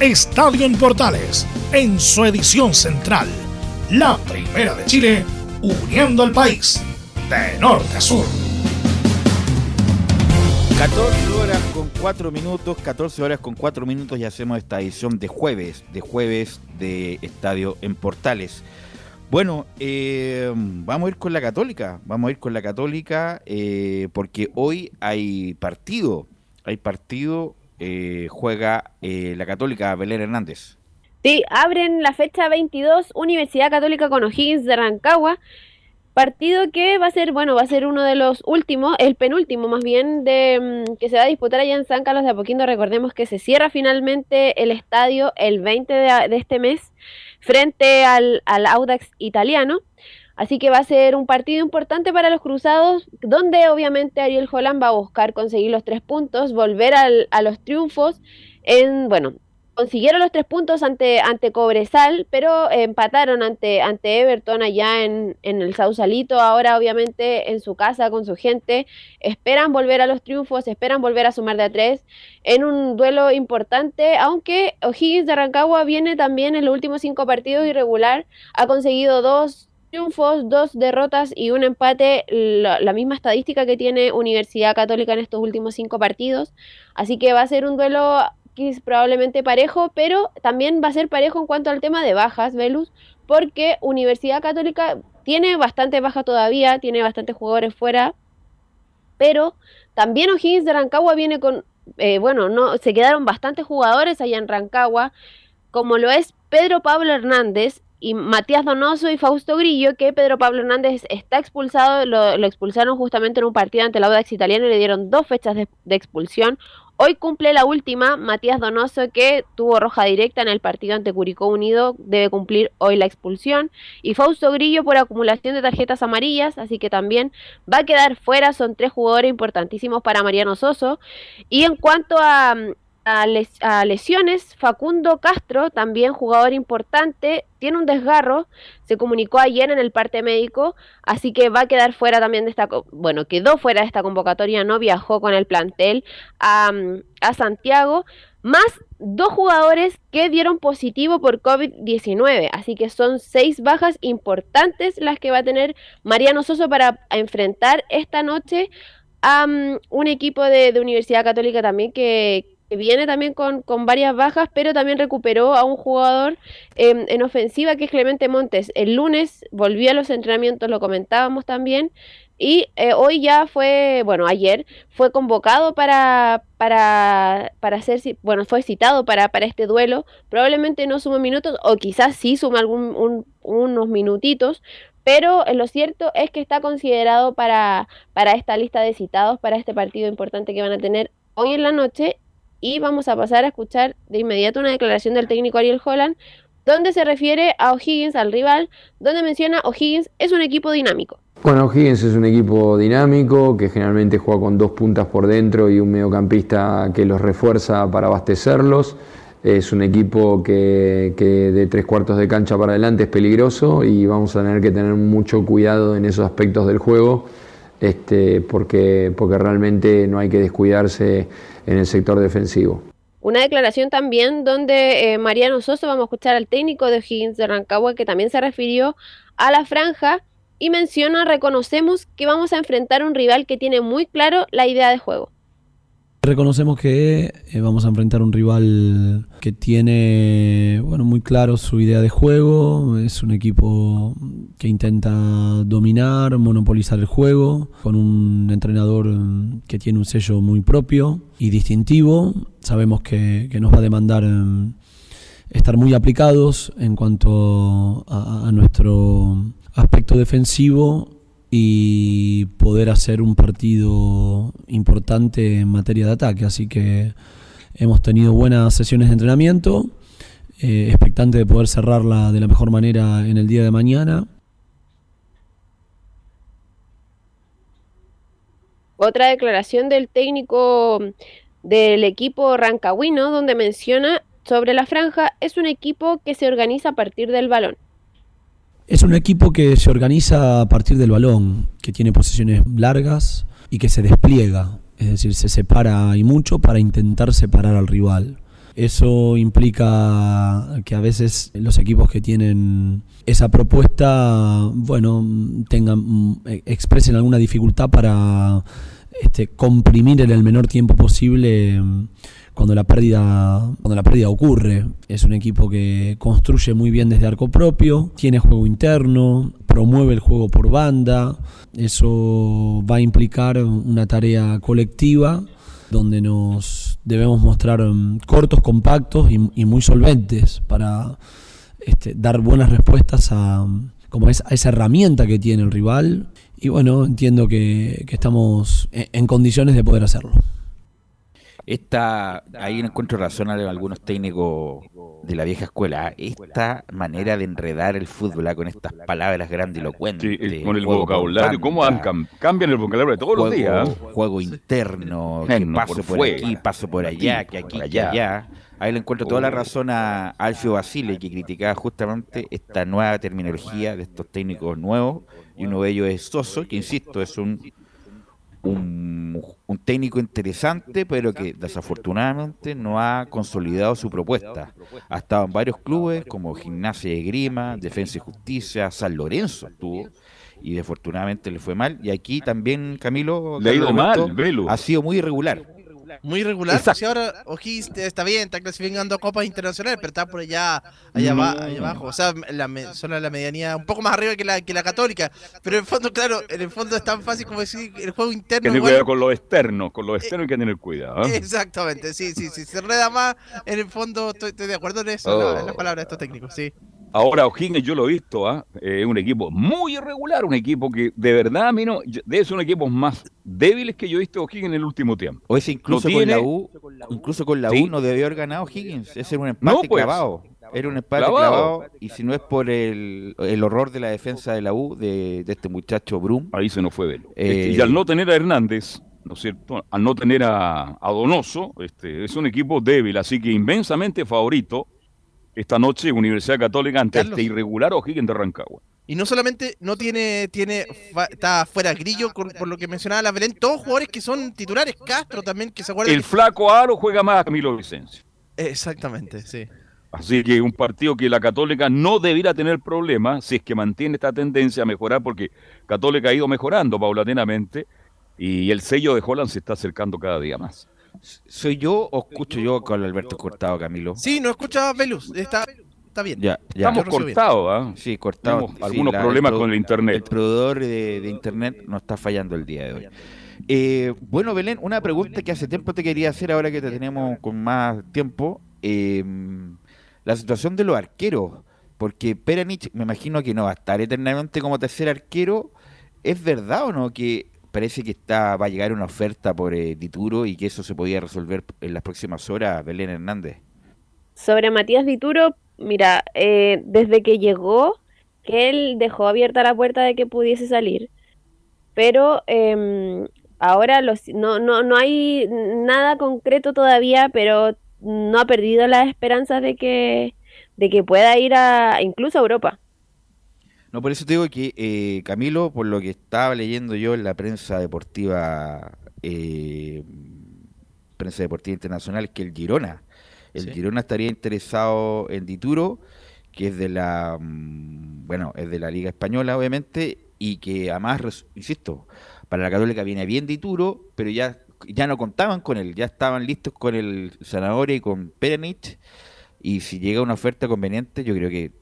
Estadio en Portales en su edición central. La primera de Chile, uniendo al país de norte a sur. 14 horas con 4 minutos, 14 horas con 4 minutos y hacemos esta edición de jueves, de jueves de Estadio en Portales. Bueno, eh, vamos a ir con la Católica, vamos a ir con la Católica eh, porque hoy hay partido, hay partido, eh, juega eh, la Católica Belén Hernández. Sí, abren la fecha 22 Universidad Católica con O'Higgins de Rancagua. Partido que va a ser, bueno, va a ser uno de los últimos, el penúltimo más bien, de mm, que se va a disputar allá en San Carlos de Apoquindo. Recordemos que se cierra finalmente el estadio el 20 de, este mes frente al Audax italiano. Así que va a ser un partido importante para los cruzados, donde obviamente Ariel Holland va a buscar conseguir los tres puntos, volver al- a los triunfos en, bueno, consiguieron los tres puntos ante, ante Cobresal, pero empataron ante, ante Everton allá en, en el Sausalito. Ahora, obviamente, en su casa con su gente, esperan volver a los triunfos, esperan volver a sumar de a tres en un duelo importante. Aunque O'Higgins de Rancagua viene también en los últimos cinco partidos irregular, ha conseguido dos triunfos, dos derrotas y un empate, la, misma estadística que tiene Universidad Católica en estos últimos cinco partidos. Así que va a ser un duelo probablemente parejo, pero también va a ser parejo en cuanto al tema de bajas, Velus, porque Universidad Católica tiene bastante baja todavía, tiene bastantes jugadores fuera, pero también O'Higgins de Rancagua viene con, eh, bueno, no, se quedaron bastantes jugadores allá en Rancagua, como lo es Pedro Pablo Hernández y Matías Donoso y Fausto Grillo, que Pedro Pablo Hernández está expulsado, lo, expulsaron justamente en un partido ante la Audax Italiano y le dieron dos fechas de, de expulsión. Hoy cumple la última, Matías Donoso, que tuvo roja directa en el partido ante Curicó Unido, debe cumplir hoy la expulsión. Y Fausto Grillo por acumulación de tarjetas amarillas, así que también va a quedar fuera. Son tres jugadores importantísimos para Mariano Soso. Y en cuanto a, a, les, a, lesiones, Facundo Castro, también jugador importante, tiene un desgarro, se comunicó ayer en el parte médico, así que va a quedar fuera también de esta, bueno, quedó fuera de esta convocatoria, no viajó con el plantel a, a Santiago, más dos jugadores que dieron positivo por COVID-19, así que son seis bajas importantes las que va a tener Mariano Soso para enfrentar esta noche a um, un equipo de, de Universidad Católica también que, viene también con, con, varias bajas, pero también recuperó a un jugador eh, en ofensiva que es Clemente Montes. El lunes volvió a los entrenamientos, lo comentábamos también, y eh, hoy ya fue, bueno, ayer fue convocado para, para, para ser, bueno, fue citado para, para este duelo. Probablemente no suma minutos, o quizás sí suma algún, un, unos minutitos, pero lo cierto es que está considerado para, para esta lista de citados, para este partido importante que van a tener hoy en la noche y vamos a pasar a escuchar de inmediato una declaración del técnico Ariel Holland donde se refiere a O'Higgins, al rival, donde menciona O'Higgins es un equipo dinámico. Bueno, O'Higgins es un equipo dinámico que generalmente juega con dos puntas por dentro y un mediocampista que los refuerza para abastecerlos. Es un equipo que, de tres cuartos de cancha para adelante es peligroso y vamos a tener que tener mucho cuidado en esos aspectos del juego este, porque, porque realmente no hay que descuidarse en el sector defensivo. Una declaración también donde eh, Mariano Soso, vamos a escuchar al técnico de O'Higgins de Rancagua, que también se refirió a la franja y menciona, reconocemos que vamos a enfrentar un rival que tiene muy claro la idea de juego. Reconocemos que eh, vamos a enfrentar un rival que tiene bueno, muy claro su idea de juego, es un equipo que intenta dominar, monopolizar el juego, con un entrenador que tiene un sello muy propio y distintivo. Sabemos que, nos va a demandar um, estar muy aplicados en cuanto a nuestro aspecto defensivo y poder hacer un partido importante en materia de ataque. Así que hemos tenido buenas sesiones de entrenamiento, eh, expectante de poder cerrarla de la mejor manera en el día de mañana. Otra declaración del técnico del equipo rancagüino donde menciona sobre la franja es un equipo que se organiza a partir del balón. Es un equipo que se organiza a partir del balón, que tiene posiciones largas y que se despliega, es decir, se separa y mucho para intentar separar al rival. Eso implica que a veces los equipos que tienen esa propuesta, bueno, tengan, expresen alguna dificultad para este, comprimir en el menor tiempo posible cuando la pérdida cuando la pérdida ocurre. Es un equipo que construye muy bien desde arco propio, tiene juego interno, promueve el juego por banda. Eso va a implicar una tarea colectiva donde nos debemos mostrar um, cortos, compactos y, muy solventes para este, dar buenas respuestas a, como es, a esa herramienta que tiene el rival. Y bueno, entiendo que, estamos en, en condiciones de poder hacerlo. Esta, ahí encuentro razón a algunos técnicos de la vieja escuela. ¿eh? Esta manera de enredar el fútbol ¿eh? con estas palabras grandilocuentes. Sí, con el vocabulario. ¿Cómo cambian el vocabulario de todos los días? Juego interno, que paso por, aquí, paso por allá, que aquí, allá. allá. Ahí le encuentro toda la razón a Alfio Basile, que criticaba justamente esta nueva terminología de estos técnicos nuevos. Y uno de ellos es Soso, que insisto, es un un, técnico interesante, pero que desafortunadamente no ha consolidado su propuesta. Ha estado en varios clubes como Gimnasia de Grima, Defensa y Justicia, San Lorenzo estuvo y desafortunadamente le fue mal. Y aquí también Camilo le ha ido mal, ha sido muy irregular. Muy regular. Si ahora O'Higgins está bien, está clasificando a copas internacionales, pero está por allá, allá, abajo. O sea, la, zona la medianía un poco más arriba que la, que la católica. Pero en el fondo, claro, en el fondo es tan fácil como decir el juego interno. Que tener cuidado con lo externo, con lo externo hay que tener cuidado. ¿eh? Exactamente, sí, sí, sí. Se reda más, en el fondo estoy, de acuerdo en eso, en, en las palabras de estos técnicos, sí. Ahora O'Higgins yo lo he visto, ¿ah? es un equipo muy irregular, un equipo que de verdad a mí no, debe ser un equipo más débiles que yo he visto O'Higgins en el último tiempo. O ese incluso con la U, incluso con la U no debió haber ganado O'Higgins, ese era un empate pues. clavado. Era un empate clavado. y si no es por el, el, horror de la defensa de la U, de, este muchacho Brum. Ahí se nos fue Velo. Este, y al no tener a Hernández, ¿no es cierto? Al no tener a, a Donoso, este, es un equipo débil, así que inmensamente favorito esta noche Universidad Católica ante este irregular O'Higgins de Rancagua. Y no solamente no tiene, tiene está fuera Grillo, por lo que mencionaba la Belén, todos jugadores que son titulares, Castro también, que se acuerda. El flaco Aro juega más a Camilo Vicencio. Exactamente, sí. Así que un partido que la Católica no debiera tener problemas si es que mantiene esta tendencia a mejorar, porque Católica ha ido mejorando paulatinamente y el sello de Holland se está acercando cada día más. ¿Soy yo o escucho yo con Alberto cortado, Camilo? Sí, no escucha Velus, está, está bien. Ya, Estamos cortados, ¿ah? Sí, cortados. algunos problemas con el internet. El proveedor de, internet nos está fallando el día de hoy. Eh, bueno, Belén, una pregunta que hace tiempo te quería hacer, ahora que te tenemos con más tiempo. Em, la situación de los arqueros, porque Peranich me imagino que no va a estar eternamente como tercer arquero. ¿Es verdad o no que parece que está va a llegar una oferta por eh, Dituro y que eso se podía resolver en las próximas horas, Belén Hernández. Sobre Matías Dituro, mira, eh, desde que llegó, que él dejó abierta la puerta de que pudiese salir, pero em, ahora no, no, no hay nada concreto todavía, pero no ha perdido las esperanzas de que, de que pueda ir a incluso a Europa. No, por eso te digo que eh, Camilo, por lo que estaba leyendo yo en la prensa deportiva, eh, prensa deportiva internacional, que el Girona, el Girona estaría interesado en Dituro, que es de la, mm, bueno, es de la Liga Española, obviamente, y que además, insisto, para la Católica viene bien Dituro, pero ya, ya no contaban con él, ya estaban listos con el Zanahoria y con Perenich, y si llega una oferta conveniente, yo creo que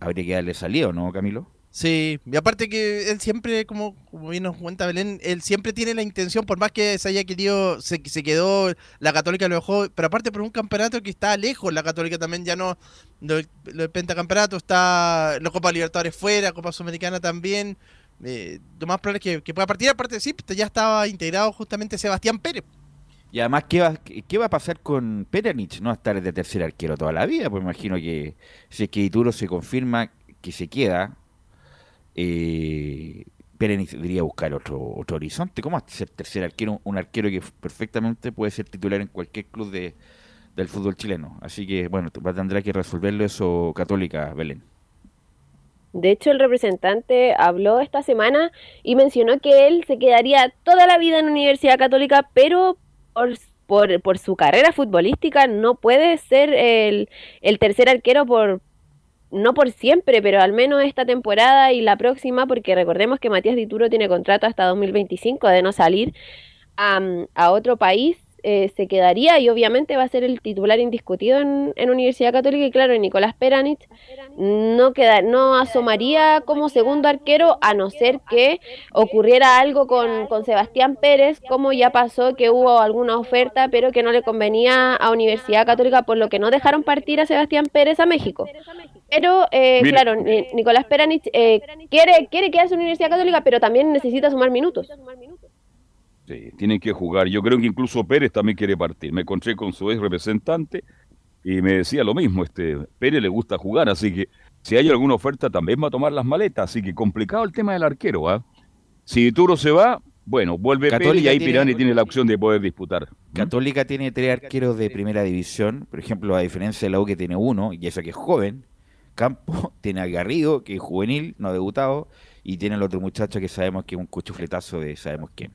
habría que darle salido, ¿no, Camilo? Sí, y aparte que él siempre, como, como bien nos cuenta Belén, él siempre tiene la intención, por más que se haya querido, se, se quedó, la Católica lo dejó, pero aparte por un campeonato que está lejos, la Católica también ya no, lo, el pentacampeonato está, la Copa Libertadores fuera, Copa Sudamericana también, eh, lo más probable es que, pueda partir, aparte sí, pues, ya estaba integrado justamente Sebastián Pérez. Y además, ¿qué va, qué va a pasar con Peranich? No a estar de tercer arquero toda la vida, pues imagino que si es que se confirma que se queda, eh, Pérez debería buscar otro, otro horizonte. ¿Cómo ser tercer arquero? Un arquero que perfectamente puede ser titular en cualquier club de, del fútbol chileno. Así que, bueno, tendrá que resolverlo eso Católica, Belén. De hecho, el representante habló esta semana y mencionó que él se quedaría toda la vida en Universidad Católica, pero por, por, por su carrera futbolística no puede ser el, el tercer arquero por, no por siempre, pero al menos esta temporada y la próxima, porque recordemos que Matías Dituro tiene contrato hasta 2025 de no salir a, otro país eh, se quedaría y obviamente va a ser el titular indiscutido en, Universidad Católica y claro, Nicolás Peranich no, queda, no asomaría como segundo arquero a no ser que ocurriera algo con, con Sebastián Pérez, como ya pasó que hubo alguna oferta pero que no le convenía a Universidad Católica por lo que no dejaron partir a Sebastián Pérez a México. Pero, eh, claro, Nicolás Peranich eh, quiere, quiere quedarse en Universidad Católica, pero también necesita sumar minutos. Sí, tienen que jugar. Yo creo que incluso Pérez también quiere partir. Me encontré con su ex representante y me decía lo mismo. Este Pérez le gusta jugar, así que si hay alguna oferta también va a tomar las maletas. Así que complicado el tema del arquero. ¿ah? Si Turo se va, bueno, vuelve Pérez y ahí Pirani tiene la opción de poder disputar. Católica tiene tres arqueros de primera división. Por ejemplo, a diferencia de la U que tiene uno, y esa que es joven. Campo tiene a Garrido, que es juvenil, no ha debutado, y tiene el otro muchacho que sabemos que es un cuchufletazo de sabemos quién.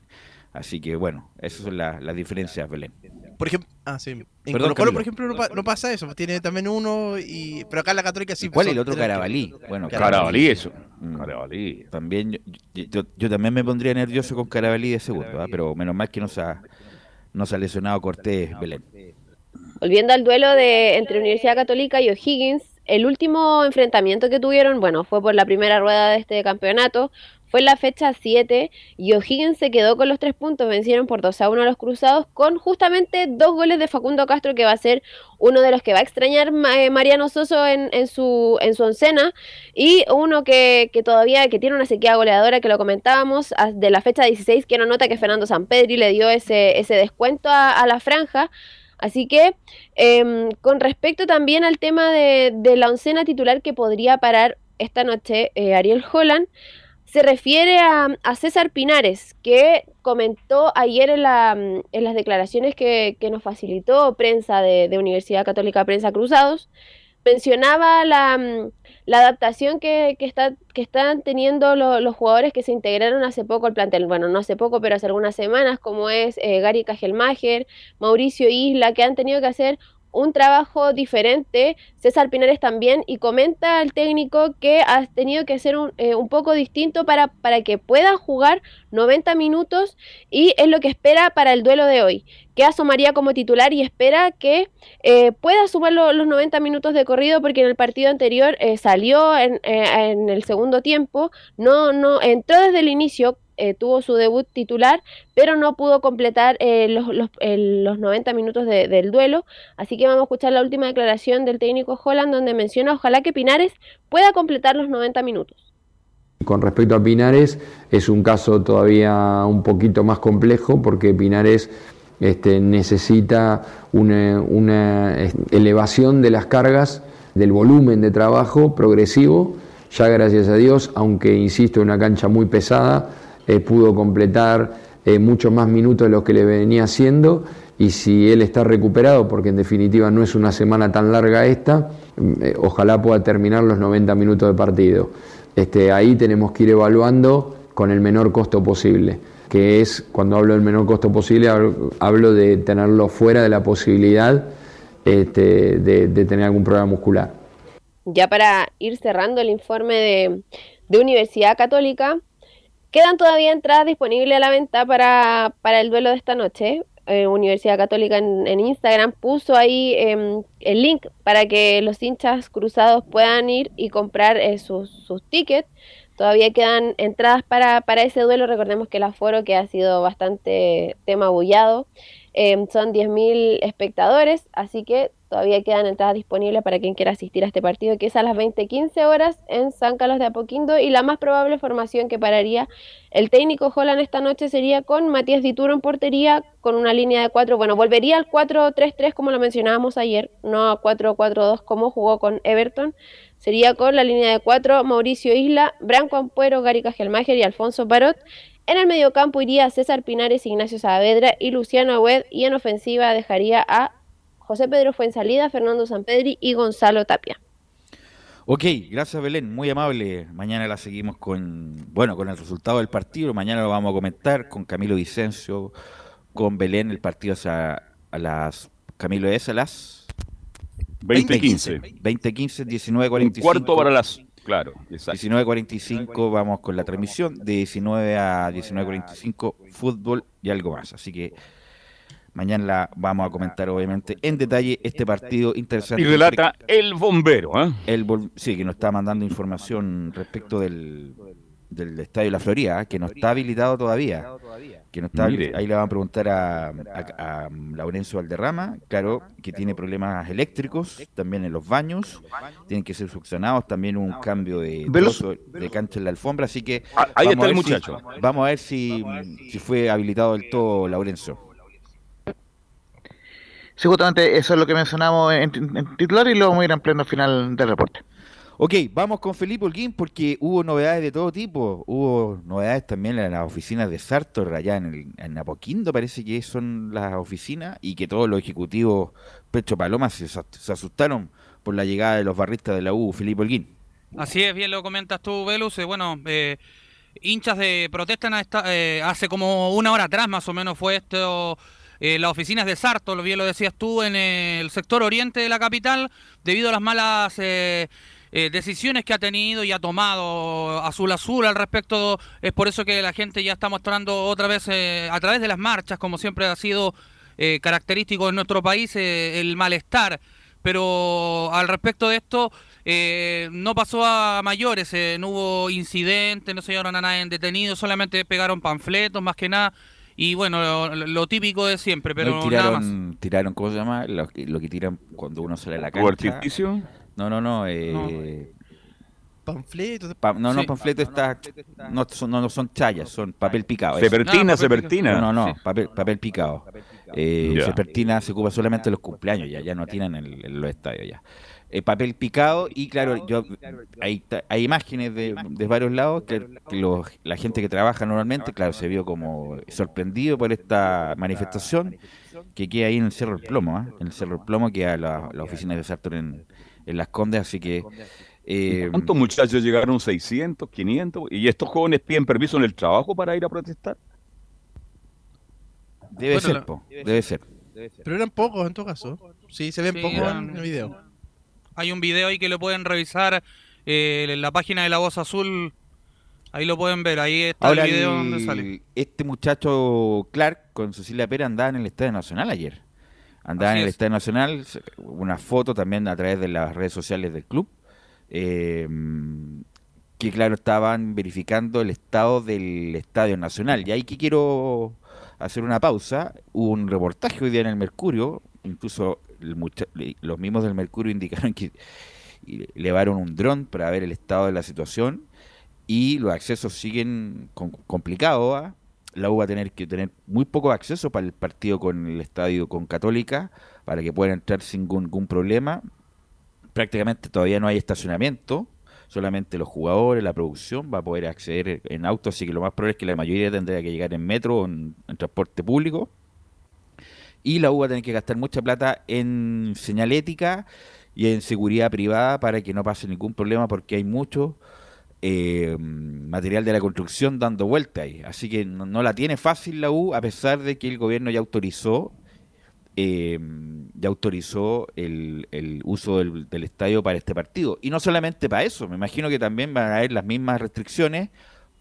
Así que bueno, esas son las diferencias, Belén. Por ejemplo, ah, sí. En Colo Colo, por ejemplo, no, pasa eso. Tiene también uno, y pero acá en la Católica sí. ¿Cuál es el otro Carabalí? Bueno, Carabalí, eso. Mm. Carabalí. También, yo, yo, también me pondría nervioso con Carabalí de segundo, ¿ah? pero menos mal que no se ha, no se ha lesionado Cortés, Belén. Volviendo al duelo de entre Universidad Católica y O'Higgins, el último enfrentamiento que tuvieron, bueno, fue por la primera rueda de este campeonato. Fue en la fecha 7 y O'Higgins se quedó con los tres puntos, vencieron por 2 a 1 a los Cruzados con justamente dos goles de Facundo Castro que va a ser uno de los que va a extrañar eh, Mariano Soso en, en, su, en su oncena y uno que, que, todavía que tiene una sequía goleadora que lo comentábamos de la fecha 16 que no nota que Fernando Sampedri le dio ese, ese descuento a, a la franja. Así que em, con respecto también al tema de, de, la oncena titular que podría parar esta noche eh, Ariel Holland, se refiere a, César Pinares, que comentó ayer en, la, en las declaraciones que, nos facilitó prensa de, Universidad Católica Prensa Cruzados, mencionaba la, adaptación que, está, que están teniendo los jugadores que se integraron hace poco al plantel, bueno, no hace poco, pero hace algunas semanas, como es eh, Gary Cajelmacher, Mauricio Isla, que han tenido que hacer un trabajo diferente, César Pinares también, y comenta al técnico que ha tenido que ser un, eh, un, poco distinto para, para que pueda jugar 90 minutos y es lo que espera para el duelo de hoy, que asomaría como titular y espera que eh, pueda sumar los 90 minutos de corrido porque en el partido anterior eh, salió en, en, el segundo tiempo, no, no entró desde el inicio eh, tuvo su debut titular, pero no pudo completar eh, los, los, 90 minutos del duelo. Así que vamos a escuchar la última declaración del técnico Holland, donde menciona ojalá que Pinares pueda completar los 90 minutos. Con respecto a Pinares, es un caso todavía un poquito más complejo porque Pinares este, necesita una, una elevación de las cargas, del volumen de trabajo progresivo. Ya gracias a Dios, aunque insisto, una cancha muy pesada, eh, pudo completar eh, muchos más minutos de los que le venía haciendo y si él está recuperado, porque en definitiva no es una semana tan larga esta, mm, eh, ojalá pueda terminar los 90 minutos de partido. Este, ahí tenemos que ir evaluando con el menor costo posible, que es, cuando hablo del menor costo posible, hablo, de tenerlo fuera de la posibilidad este, de, tener algún problema muscular. Ya para ir cerrando el informe de, de Universidad Católica, Quedan todavía entradas disponibles a la venta para, para el duelo de esta noche. Eh, Universidad Católica en, Instagram puso ahí em, el link para que los hinchas cruzados puedan ir y comprar eh, sus, sus tickets. Todavía quedan entradas para, para ese duelo. Recordemos que el aforo que ha sido bastante tema bullado. Em, son 10.000 espectadores, así que todavía quedan entradas disponibles para quien quiera asistir a este partido, que es a las 20.15 horas en San Carlos de Apoquindo. Y la más probable formación que pararía el técnico Holland esta noche sería con Matías Dituro en portería, con una línea de 4. Bueno, volvería al 4-3-3 como lo mencionábamos ayer, no a 4-4-2 como jugó con Everton. Sería con la línea de 4 Mauricio Isla, Branco Ampuero, Gary Cajelmacher y Alfonso Parot. En el mediocampo iría César Pinares, Ignacio Saavedra y Luciano Agüed y en ofensiva dejaría a José Pedro Fuensalida, Fernando Sampedri y Gonzalo Tapia. Ok, gracias Belén, muy amable. Mañana la seguimos con, bueno, con el resultado del partido. Mañana lo vamos a comentar con Camilo Vicencio, con Belén. El partido es a, las, Camilo es a las 20.15. 20.15, 19.45. cuarto para las Claro, 19.45 vamos con la transmisión, de 19 a 19.45 fútbol y algo más. Así que mañana la vamos a comentar obviamente en detalle este partido interesante. Y relata el bombero, ¿eh? El sí, que nos está mandando información respecto del, del Estadio La Florida, que no está habilitado todavía. Que no está, Mire. ahí le van a preguntar a, a, a Laurencio Valderrama, claro, que tiene problemas eléctricos también en los baños, tienen que ser succionados, también un cambio de, trozo de cancha en la alfombra, así que Ah, ahí está el si- muchacho. vamos a ver si, si fue habilitado del todo Laurencio. Sí, justamente eso es lo que mencionamos en, en titular y lo vamos a ir en pleno final del reporte. Ok, vamos con Felipe Holguín porque hubo novedades de todo tipo. Hubo novedades también en las oficinas de Sartor, allá en, el, en Apoquindo, parece que son las oficinas, y que todos los ejecutivos Pecho Paloma se asustaron por la llegada de los barristas de la U, Felipe Holguín. Así es, bien lo comentas tú, Velus. Eh, bueno, eh, hinchas de protestan a esta- eh, hace como una hora atrás más o menos fue esto. Eh, las oficinas de Sarto, bien lo decías tú, en el sector oriente de la capital, debido a las malas eh, eh, decisiones que ha tenido y ha tomado Azul Azul al respecto. Es por eso que la gente ya está mostrando otra vez eh, a través de las marchas, como siempre ha sido característico en nuestro país, el malestar. Pero al respecto de esto, no pasó a mayores, eh, no hubo incidentes, no se llevaron a nadie detenido, solamente pegaron panfletos más que nada. Y bueno, lo, lo típico de siempre, pero No, y nada más. tiraron, tiraron, ¿cómo se llama? Lo, que- lo que tiran cuando uno sale a la ¿Fuego cancha. artificio? No, no, no. Eh, Panfletos. pa- no, no, Sí. panfleto está. No son, no, no son chayas, son papel picado. Sepertina, Ah, sepertina. No, no, papel, papel picado. Eh. Sepertina se ocupa solamente en los cumpleaños, ya, ya no tienen en, el- en los estadios ya. Eh, papel picado y claro, yo hay, hay imágenes de, de varios lados que, que los- la gente que trabaja normalmente, claro, se vio como sorprendido por esta manifestación que queda ahí en el Cerro del Plomo, ¿ah? en el Cerro del Plomo queda la, la oficina de Sartor en, en Las Condes, así que eh, ¿Cuántos muchachos llegaron? ¿600, 500? ¿Y estos jóvenes piden permiso en el trabajo para ir a protestar? debe Bueno, ser, la- po, debe ser. Pero eran pocos en todo caso. Sí, se ven Sí, pocos eran- en el video. Hay un video ahí que lo pueden revisar eh, en la página de La Voz Azul. Ahí lo pueden ver, ahí está Ahora, el video el- donde sale. este muchacho Clark con Cecilia Pérez andaba en el Estadio Nacional ayer. Andaba Así en el es. Estadio Nacional, una foto también a través de las redes sociales del club, eh, que claro, estaban verificando el estado del Estadio Nacional. Y ahí que quiero hacer una pausa. Hubo un reportaje hoy día en el Mercurio, incluso los mismos del Mercurio indicaron que llevaron un dron para ver el estado de la situación y los accesos siguen complicados. ¿ah? La U va a tener que tener muy poco acceso para el partido con el estadio con Católica para que puedan entrar sin ningún, problema. Prácticamente todavía no hay estacionamiento, solamente los jugadores, la producción va a poder acceder en auto, así que lo más probable es que la mayoría tendría que llegar en metro o en transporte público. Y la U va a tener que gastar mucha plata en señalética y en seguridad privada para que no pase ningún problema porque hay mucho eh, material de la construcción dando vuelta ahí. Así que no, la tiene fácil la U a pesar de que el gobierno ya autorizó eh, ya autorizó el, el uso del, del estadio para este partido. Y no solamente para eso, me imagino que también van a haber las mismas restricciones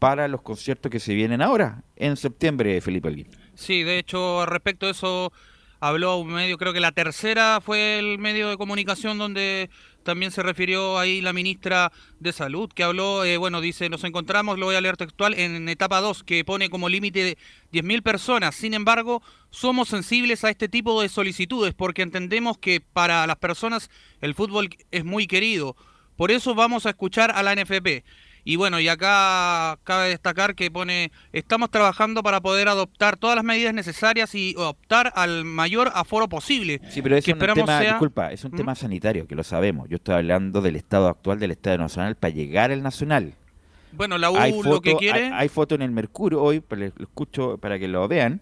para los conciertos que se vienen ahora, en septiembre, Felipe Alguín. Sí, de hecho, respecto a eso, habló un medio, creo que la tercera fue el medio de comunicación donde también se refirió ahí la ministra de Salud, que habló, eh, bueno, dice, nos encontramos, lo voy a leer textual, en etapa 2, que pone como límite de 10.000 personas. Sin embargo, somos sensibles a este tipo de solicitudes porque entendemos que para las personas el fútbol es muy querido. Por eso vamos a escuchar a la NFP. Y bueno, y acá cabe destacar que pone, estamos trabajando para poder adoptar todas las medidas necesarias y optar al mayor aforo posible. Sí, pero es que un tema, sea- disculpa, es un ¿Mm? tema sanitario, que lo sabemos. Yo estoy hablando del estado actual del Estadio Nacional para llegar al Nacional. Bueno, la U hay lo foto, que quiere... hay, hay foto en el Mercurio hoy, pero lo escucho para que lo vean,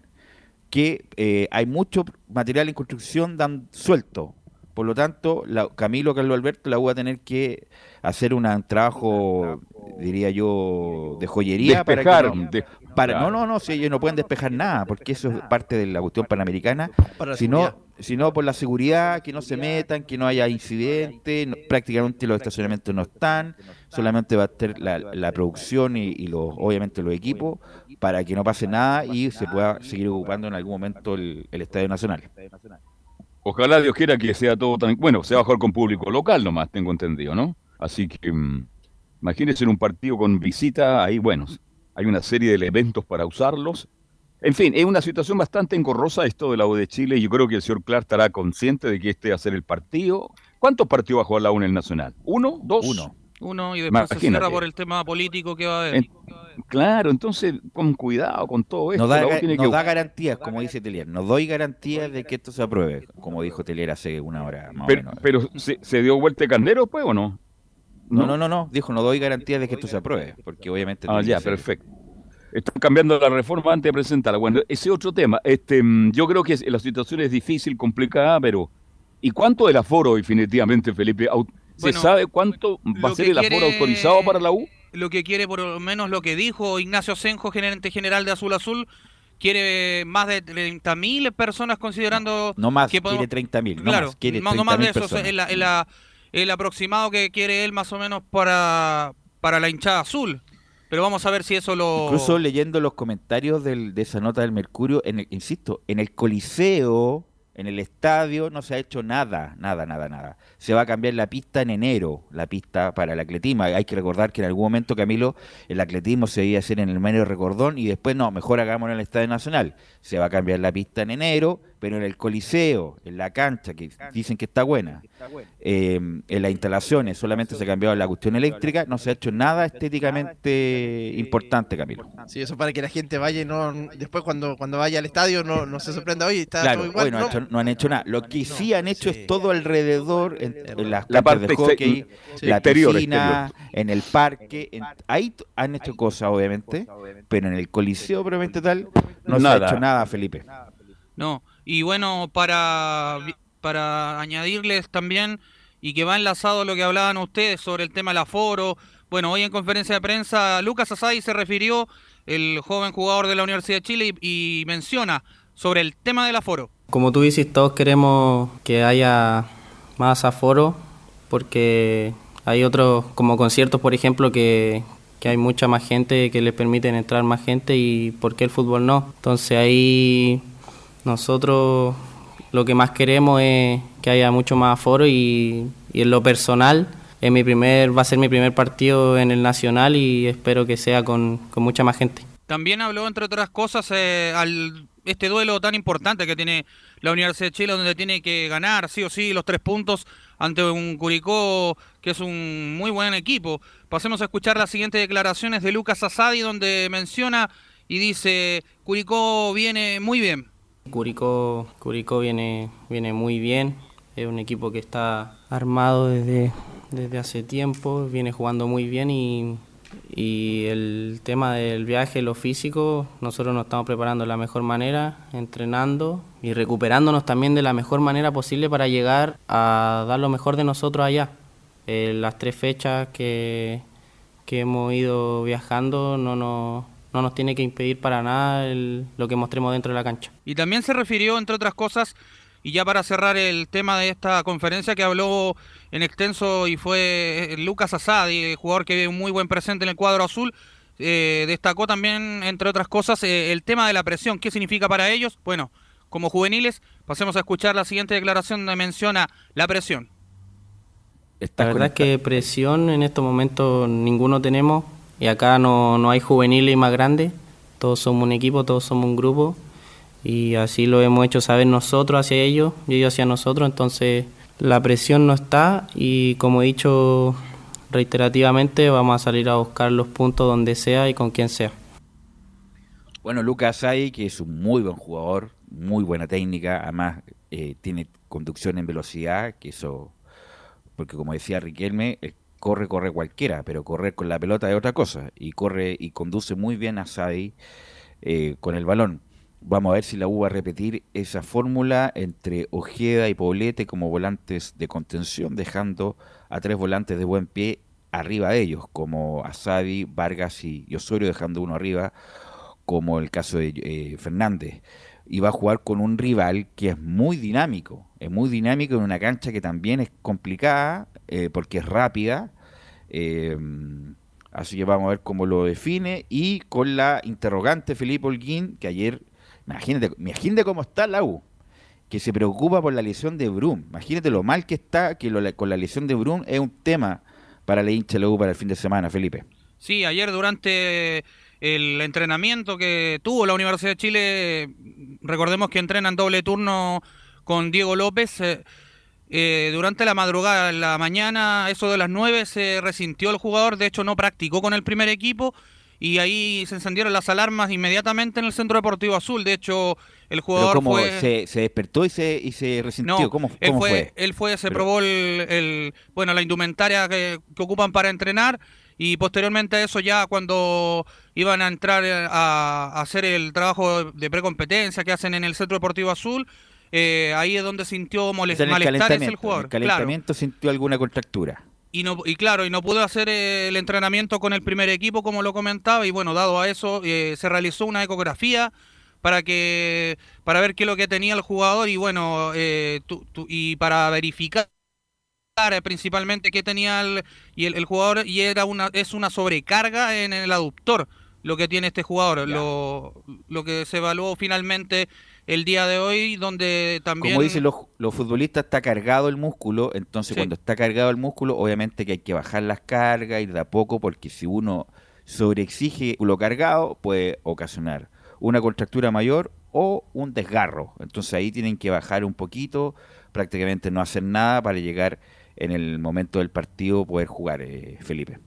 que eh, hay mucho material en construcción dan suelto. Por lo tanto, la, Camilo, Carlos Alberto, la U va a tener que hacer una- un trabajo, diría yo, de joyería para Despejar, que no, de- para, claro. no, no, no, si ellos no pueden despejar nada, porque eso es parte de la cuestión panamericana, sino, sino por la seguridad, que no se metan, que no haya incidentes, no- prácticamente los estacionamientos no están, solamente va a estar la, la producción y, y los, obviamente los equipos para que no pase nada y se pueda seguir ocupando en algún momento el, el Estadio Nacional. Ojalá Dios quiera que sea todo tan... Bueno, se va a jugar con público local nomás, tengo entendido, ¿no? Así que... mm, Imagínense en un partido con visita, ahí, bueno, hay una serie de elementos para usarlos. En fin, es una situación bastante engorrosa esto de la U de Chile y yo creo que el señor Clark estará consciente de que este va a ser el partido. ¿Cuántos partidos va a jugar la U en el Nacional? ¿Uno? ¿Dos? Uno. Uno y después se cierra por el tema político que va a haber. En- claro, entonces con cuidado con todo esto. Nos da, tiene nos que- garantías, como dice Telier. No doy garantías de que esto se apruebe, como dijo Telier hace una hora más pero, o menos. pero ¿se, se dio vuelta de candero pues o no? No, no, no, no. Dijo, no doy garantías de que esto se apruebe, porque obviamente... Ah, ya, ser- perfecto. Están cambiando la reforma antes de presentarla. Bueno, ese otro tema. Este, mm, yo creo que es- la situación es difícil, complicada, pero ¿y cuánto del aforo definitivamente, Felipe? ¿Se Bueno, sabe cuánto va a ser el aforo quiere- autorizado para la U? Lo que quiere, por lo menos lo que dijo Ignacio Senjo, gerente general de Azul Azul, quiere más de 30.000 personas considerando... No más, que podemos- quiere 30.000, no claro, más, quiere no, no más de 30.000 eso, o sea, personas. es la- es la- el aproximado que quiere él más o menos para, para la hinchada azul. Pero vamos a ver si eso lo... Incluso leyendo los comentarios del- de esa nota del Mercurio, en el- insisto, en el Coliseo, en el estadio, no se ha hecho nada, nada, nada, nada. Se va a cambiar la pista en enero, la pista para el atletismo. Hay que recordar que en algún momento, Camilo, el atletismo se iba a hacer en el medio Recordón y después no, mejor hagámoslo en el Estadio Nacional. Se va a cambiar la pista en enero, pero en el Coliseo, en la cancha, que dicen que está buena, eh, en las instalaciones solamente se ha cambiado la cuestión eléctrica, no se ha hecho nada estéticamente importante, Camilo. Sí, eso para que la gente vaya y no. Después, cuando, cuando vaya al estadio, no, no se sorprenda. Oye, está Claro, todo igual. hoy no, han hecho, no han hecho nada. Lo que sí han hecho es todo alrededor, en, en las La canchas de hockey, exte- la exterior, piscina, exterior. en el parque. en- ahí han hecho cosas, obviamente, pero en el coliseo, probablemente tal, no se ha hecho nada, Felipe. No, y bueno, para, para añadirles también, y que va enlazado a lo que hablaban ustedes sobre el tema del aforo, bueno, hoy en conferencia de prensa Lucas Asadi se refirió, el joven jugador de la Universidad de Chile, y, y menciona sobre el tema del aforo. Como tú dices, todos queremos que haya más aforo porque hay otros, como conciertos, por ejemplo, que, que hay mucha más gente que les permiten entrar más gente y ¿por qué el fútbol no? Entonces ahí nosotros lo que más queremos es que haya mucho más aforo y, en lo personal es mi primer, va a ser mi primer partido en el Nacional y espero que sea con, con mucha más gente. También habló, entre otras cosas, eh, al este duelo tan importante que tiene la Universidad de Chile, donde tiene que ganar sí o sí los tres puntos ante un Curicó que es un muy buen equipo. Pasemos a escuchar las siguientes declaraciones de Lucas Asadi, donde menciona y dice, Curicó viene muy bien. Curicó, Curicó viene, viene muy bien, es un equipo que está armado desde, desde hace tiempo, viene jugando muy bien y, y el tema del viaje, lo físico, nosotros nos estamos preparando de la mejor manera, entrenando y recuperándonos también de la mejor manera posible para llegar a dar lo mejor de nosotros allá. Eh, las tres fechas que, que hemos ido viajando no nos, no nos tiene que impedir para nada el- lo que mostremos dentro de la cancha. Y también se refirió, entre otras cosas, y ya para cerrar el tema de esta conferencia que habló en extenso y fue eh, Lucas Asadi, el jugador que es muy buen presente en el cuadro azul, eh, destacó también, entre otras cosas, eh, el tema de la presión. ¿Qué significa para ellos? Bueno, como juveniles, pasemos a escuchar la siguiente declaración donde menciona la presión. La verdad es que presión en estos momentos ninguno tenemos y acá no, no hay juveniles más grandes, todos somos un equipo, todos somos un grupo. Y así lo hemos hecho saber nosotros hacia ellos y ellos hacia nosotros, entonces la presión no está y como he dicho reiterativamente vamos a salir a buscar los puntos donde sea y con quien sea. Bueno, Lucas Asai, que es un muy buen jugador, muy buena técnica, además eh, tiene conducción en velocidad, que eso, porque como decía Riquelme, eh, corre, corre cualquiera, pero correr con la pelota es otra cosa, y corre y conduce muy bien a Asai eh, con el balón. Vamos a ver si la U va a repetir esa fórmula entre Ojeda y Poblete como volantes de contención, dejando a tres volantes de buen pie arriba de ellos, como Asadi, Vargas y Osorio, dejando uno arriba, como el caso de eh, Fernández. Y va a jugar con un rival que es muy dinámico, es muy dinámico en una cancha que también es complicada, eh, porque es rápida. eh, así que vamos a ver cómo lo define. Y con la interrogante Felipe Holguín, que ayer, imagínate, imagínate cómo está la U, que se preocupa por la lesión de Brum. Imagínate lo mal que está, que con la lesión de Brum es un tema para la hincha de la U para el fin de semana, Felipe. Sí, ayer durante el entrenamiento que tuvo la Universidad de Chile, recordemos que entrenan doble turno con Diego López. Eh, eh, durante la madrugada, en la mañana, eso de las 9, se resintió el jugador, de hecho no practicó con el primer equipo y ahí se encendieron las alarmas inmediatamente en el Centro Deportivo Azul. De hecho, el jugador cómo fue... se, se, despertó y se, y se resintió. No, ¿Cómo, él fue, Él fue, se probó el, el, bueno, la indumentaria que, que, ocupan para entrenar y posteriormente a eso ya cuando iban a entrar a, a hacer el trabajo de precompetencia que hacen en el Centro Deportivo Azul, eh, ahí es donde sintió molest el malestares el jugador. El calentamiento claro. sintió alguna contractura. Y, no, y claro, y no pudo hacer eh, el entrenamiento con el primer equipo, como lo comentaba, y bueno, dado a eso, eh, se realizó una ecografía para que para ver qué es lo que tenía el jugador y bueno, eh, tu, tu, y para verificar principalmente qué tenía el, y el, el, jugador, y era una, es una sobrecarga en el aductor lo que tiene este jugador, lo, lo que se evaluó finalmente el día de hoy, donde también... Como dicen los, los futbolistas, está cargado el músculo, entonces sí. cuando está cargado el músculo, obviamente que hay que bajar las cargas, ir de a poco, porque si uno sobreexige lo cargado, puede ocasionar una contractura mayor o un desgarro. Entonces ahí tienen que bajar un poquito, prácticamente no hacer nada para llegar en el momento del partido poder jugar, eh, Felipe.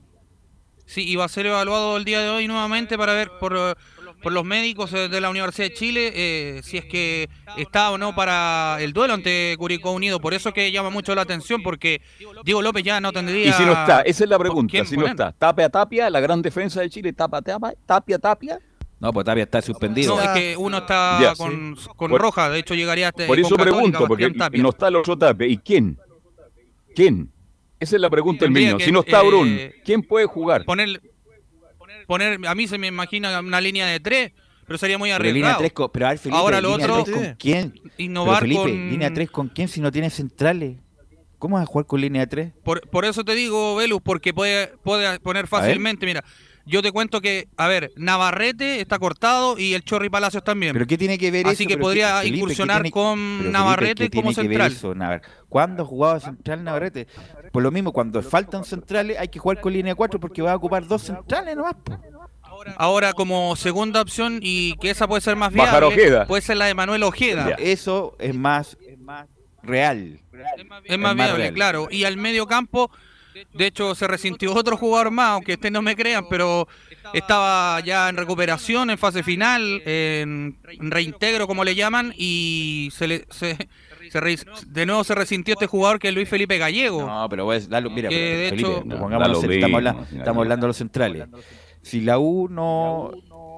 Sí, y va a ser evaluado el día de hoy nuevamente para ver por por los médicos de la Universidad de Chile eh, si es que está o no para el duelo ante Curicó Unido. Por eso que llama mucho la atención, porque Diego López ya no tendría... Y si no está, esa es la pregunta, si no está. Tapia Tapia, la gran defensa de Chile, Tapia Tapia, Tapia Tapia. No, pues Tapia está suspendido. No, es que uno está ya, con, sí. con por, roja, de hecho llegaría hasta... Por eso pregunto, porque Tapia. no está el otro Tapia. ¿Y quién? ¿Quién? Esa es la pregunta del mío. Si no está Brun, eh, ¿quién puede jugar? Poner, poner, a mí se me imagina una línea de tres, pero sería muy arriesgado. Pero, con, pero a ver, Felipe, Ahora lo línea otro, tres con quién? Innovar pero Felipe, con... línea 3 con quién si no tiene centrales. ¿Cómo vas a jugar con línea 3? Por, por eso te digo, Velus, porque puede, puede poner fácilmente, mira, yo te cuento que, a ver, Navarrete está cortado y el Chorri Palacios también. ¿Pero qué tiene que ver Así eso? que podría Felipe, incursionar tiene, con Navarrete Felipe, como central. Eso, Navar? ¿Cuándo jugaba central Navarrete? Por lo mismo, cuando faltan centrales hay que jugar con línea 4 porque va a ocupar dos centrales nomás. Po. Ahora como segunda opción y que esa puede ser más viable, puede ser la de Manuel Ojeda. Ya. Eso es más, es más real. Es más, es más viable, real. claro. Y al medio campo, de hecho se resintió otro jugador más, aunque ustedes no me crean, pero estaba ya en recuperación, en fase final, en reintegro como le llaman, y se le... Se, se re, de nuevo se resintió este jugador que es Luis Felipe Gallego. No, pero pues, dalo, mira, que de Felipe, hecho, estamos, hablando, estamos hablando de los centrales. Si la U no,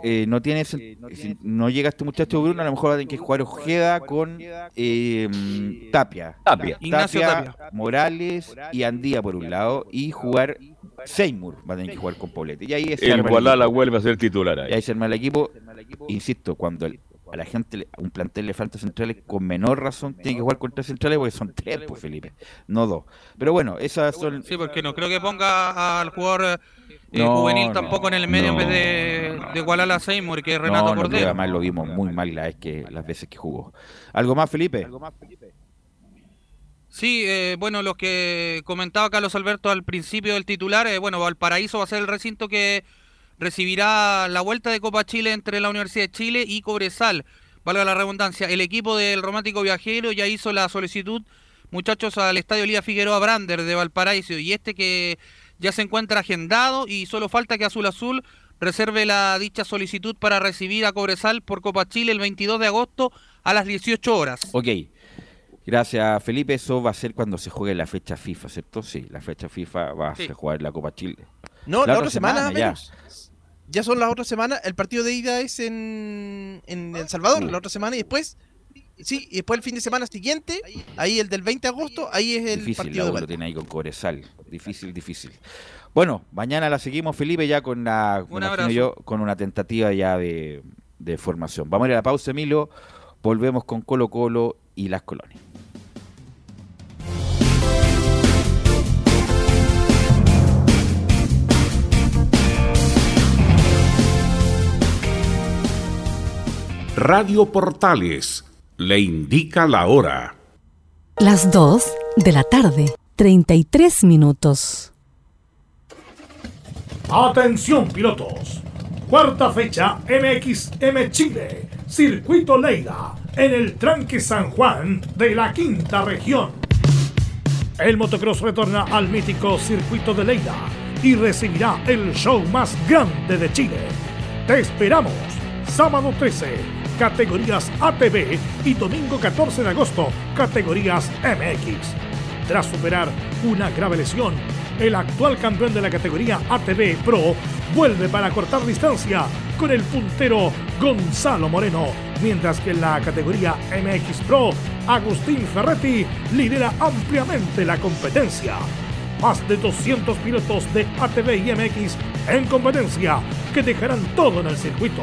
eh, no tiene si no llega este muchacho Bruno, a lo mejor va a tener que jugar Ojeda con eh, Tapia. Tapia. Ignacio Tapia, Morales y Andía por un lado y jugar Seymour va a tener que jugar con Poblete. Y ahí el Gualala vuelve a ser titular ahí. Y ahí se arma el equipo. Insisto, cuando el, a la gente, a un plantel le falta centrales, con menor razón tiene que jugar con tres centrales porque son tres, pues Felipe, no dos. Pero bueno, esas son... Sí, porque no creo que ponga al jugador eh, no, juvenil tampoco no, en el medio no. en vez de, de Gualala Seymour, que es Renato no, Cordero. además lo vimos muy mal la vez que, las veces que jugó. ¿Algo más, Felipe? ¿Algo más, Felipe? Sí, eh, bueno, lo que comentaba Carlos Alberto al principio del titular, eh, bueno, Valparaíso va a ser el recinto que recibirá la vuelta de Copa Chile entre la Universidad de Chile y Cobresal. Valga la redundancia, el equipo del Romántico Viajero ya hizo la solicitud, muchachos, al Estadio Lía Figueroa Brander de Valparaíso, y este que ya se encuentra agendado y solo falta que Azul Azul reserve la dicha solicitud para recibir a Cobresal por Copa Chile el 22 de agosto a las 18 horas. Ok. Gracias, Felipe. Eso va a ser cuando se juegue la fecha FIFA, ¿cierto? Sí, la fecha FIFA va a jugar la Copa Chile. No, la, la otra, otra, semana, semana ya. ya. son las otras semanas. El partido de ida es en, en El Salvador, uh. la otra semana, y después Sí, y después el fin de semana siguiente, ahí el del 20 de agosto, ahí es el difícil, partido de lo tiene ahí con Cobresal. Difícil, difícil. Bueno, mañana la seguimos, Felipe, ya con la, yo, con una tentativa ya de, de, formación. Vamos a ir a la pausa, Emilio. Volvemos con Colo Colo y las colonias. Radio Portales le indica la hora. Las 2 de la tarde, 33 minutos. Atención pilotos. Cuarta fecha MXM Chile, Circuito Leida, en el tranque San Juan de la quinta región. El motocross retorna al mítico Circuito de Leida y recibirá el show más grande de Chile. Te esperamos sábado 13, categorías ATV y domingo 14 de agosto, categorías MX. Tras superar una grave lesión, el actual campeón de la categoría ATV Pro vuelve para cortar distancia con el puntero Gonzalo Moreno, mientras que en la categoría MX Pro, Agustín Ferretti lidera ampliamente la competencia. Más de 200 pilotos de ATV y MX en competencia que dejarán todo en el circuito.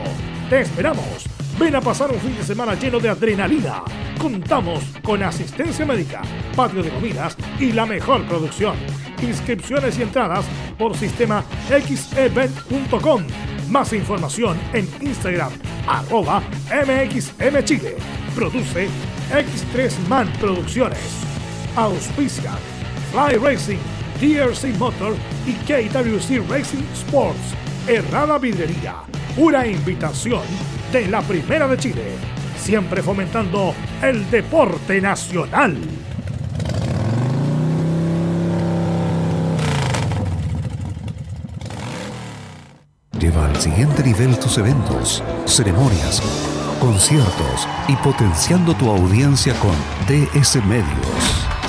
Te esperamos. Ven a pasar un fin de semana lleno de adrenalina. Contamos con asistencia médica, patio de comidas y la mejor producción. Inscripciones y entradas por sistema xevent.com. Más información en Instagram, arroba mxmchile. Produce X3 Man Producciones. Auspicia Fly Racing, DRC Motor y KWC Racing Sports. Errada Vidrería. Una invitación de la Primera de Chile. Siempre fomentando el deporte nacional. Lleva al siguiente nivel tus eventos, ceremonias, conciertos y potenciando tu audiencia con DS Medios.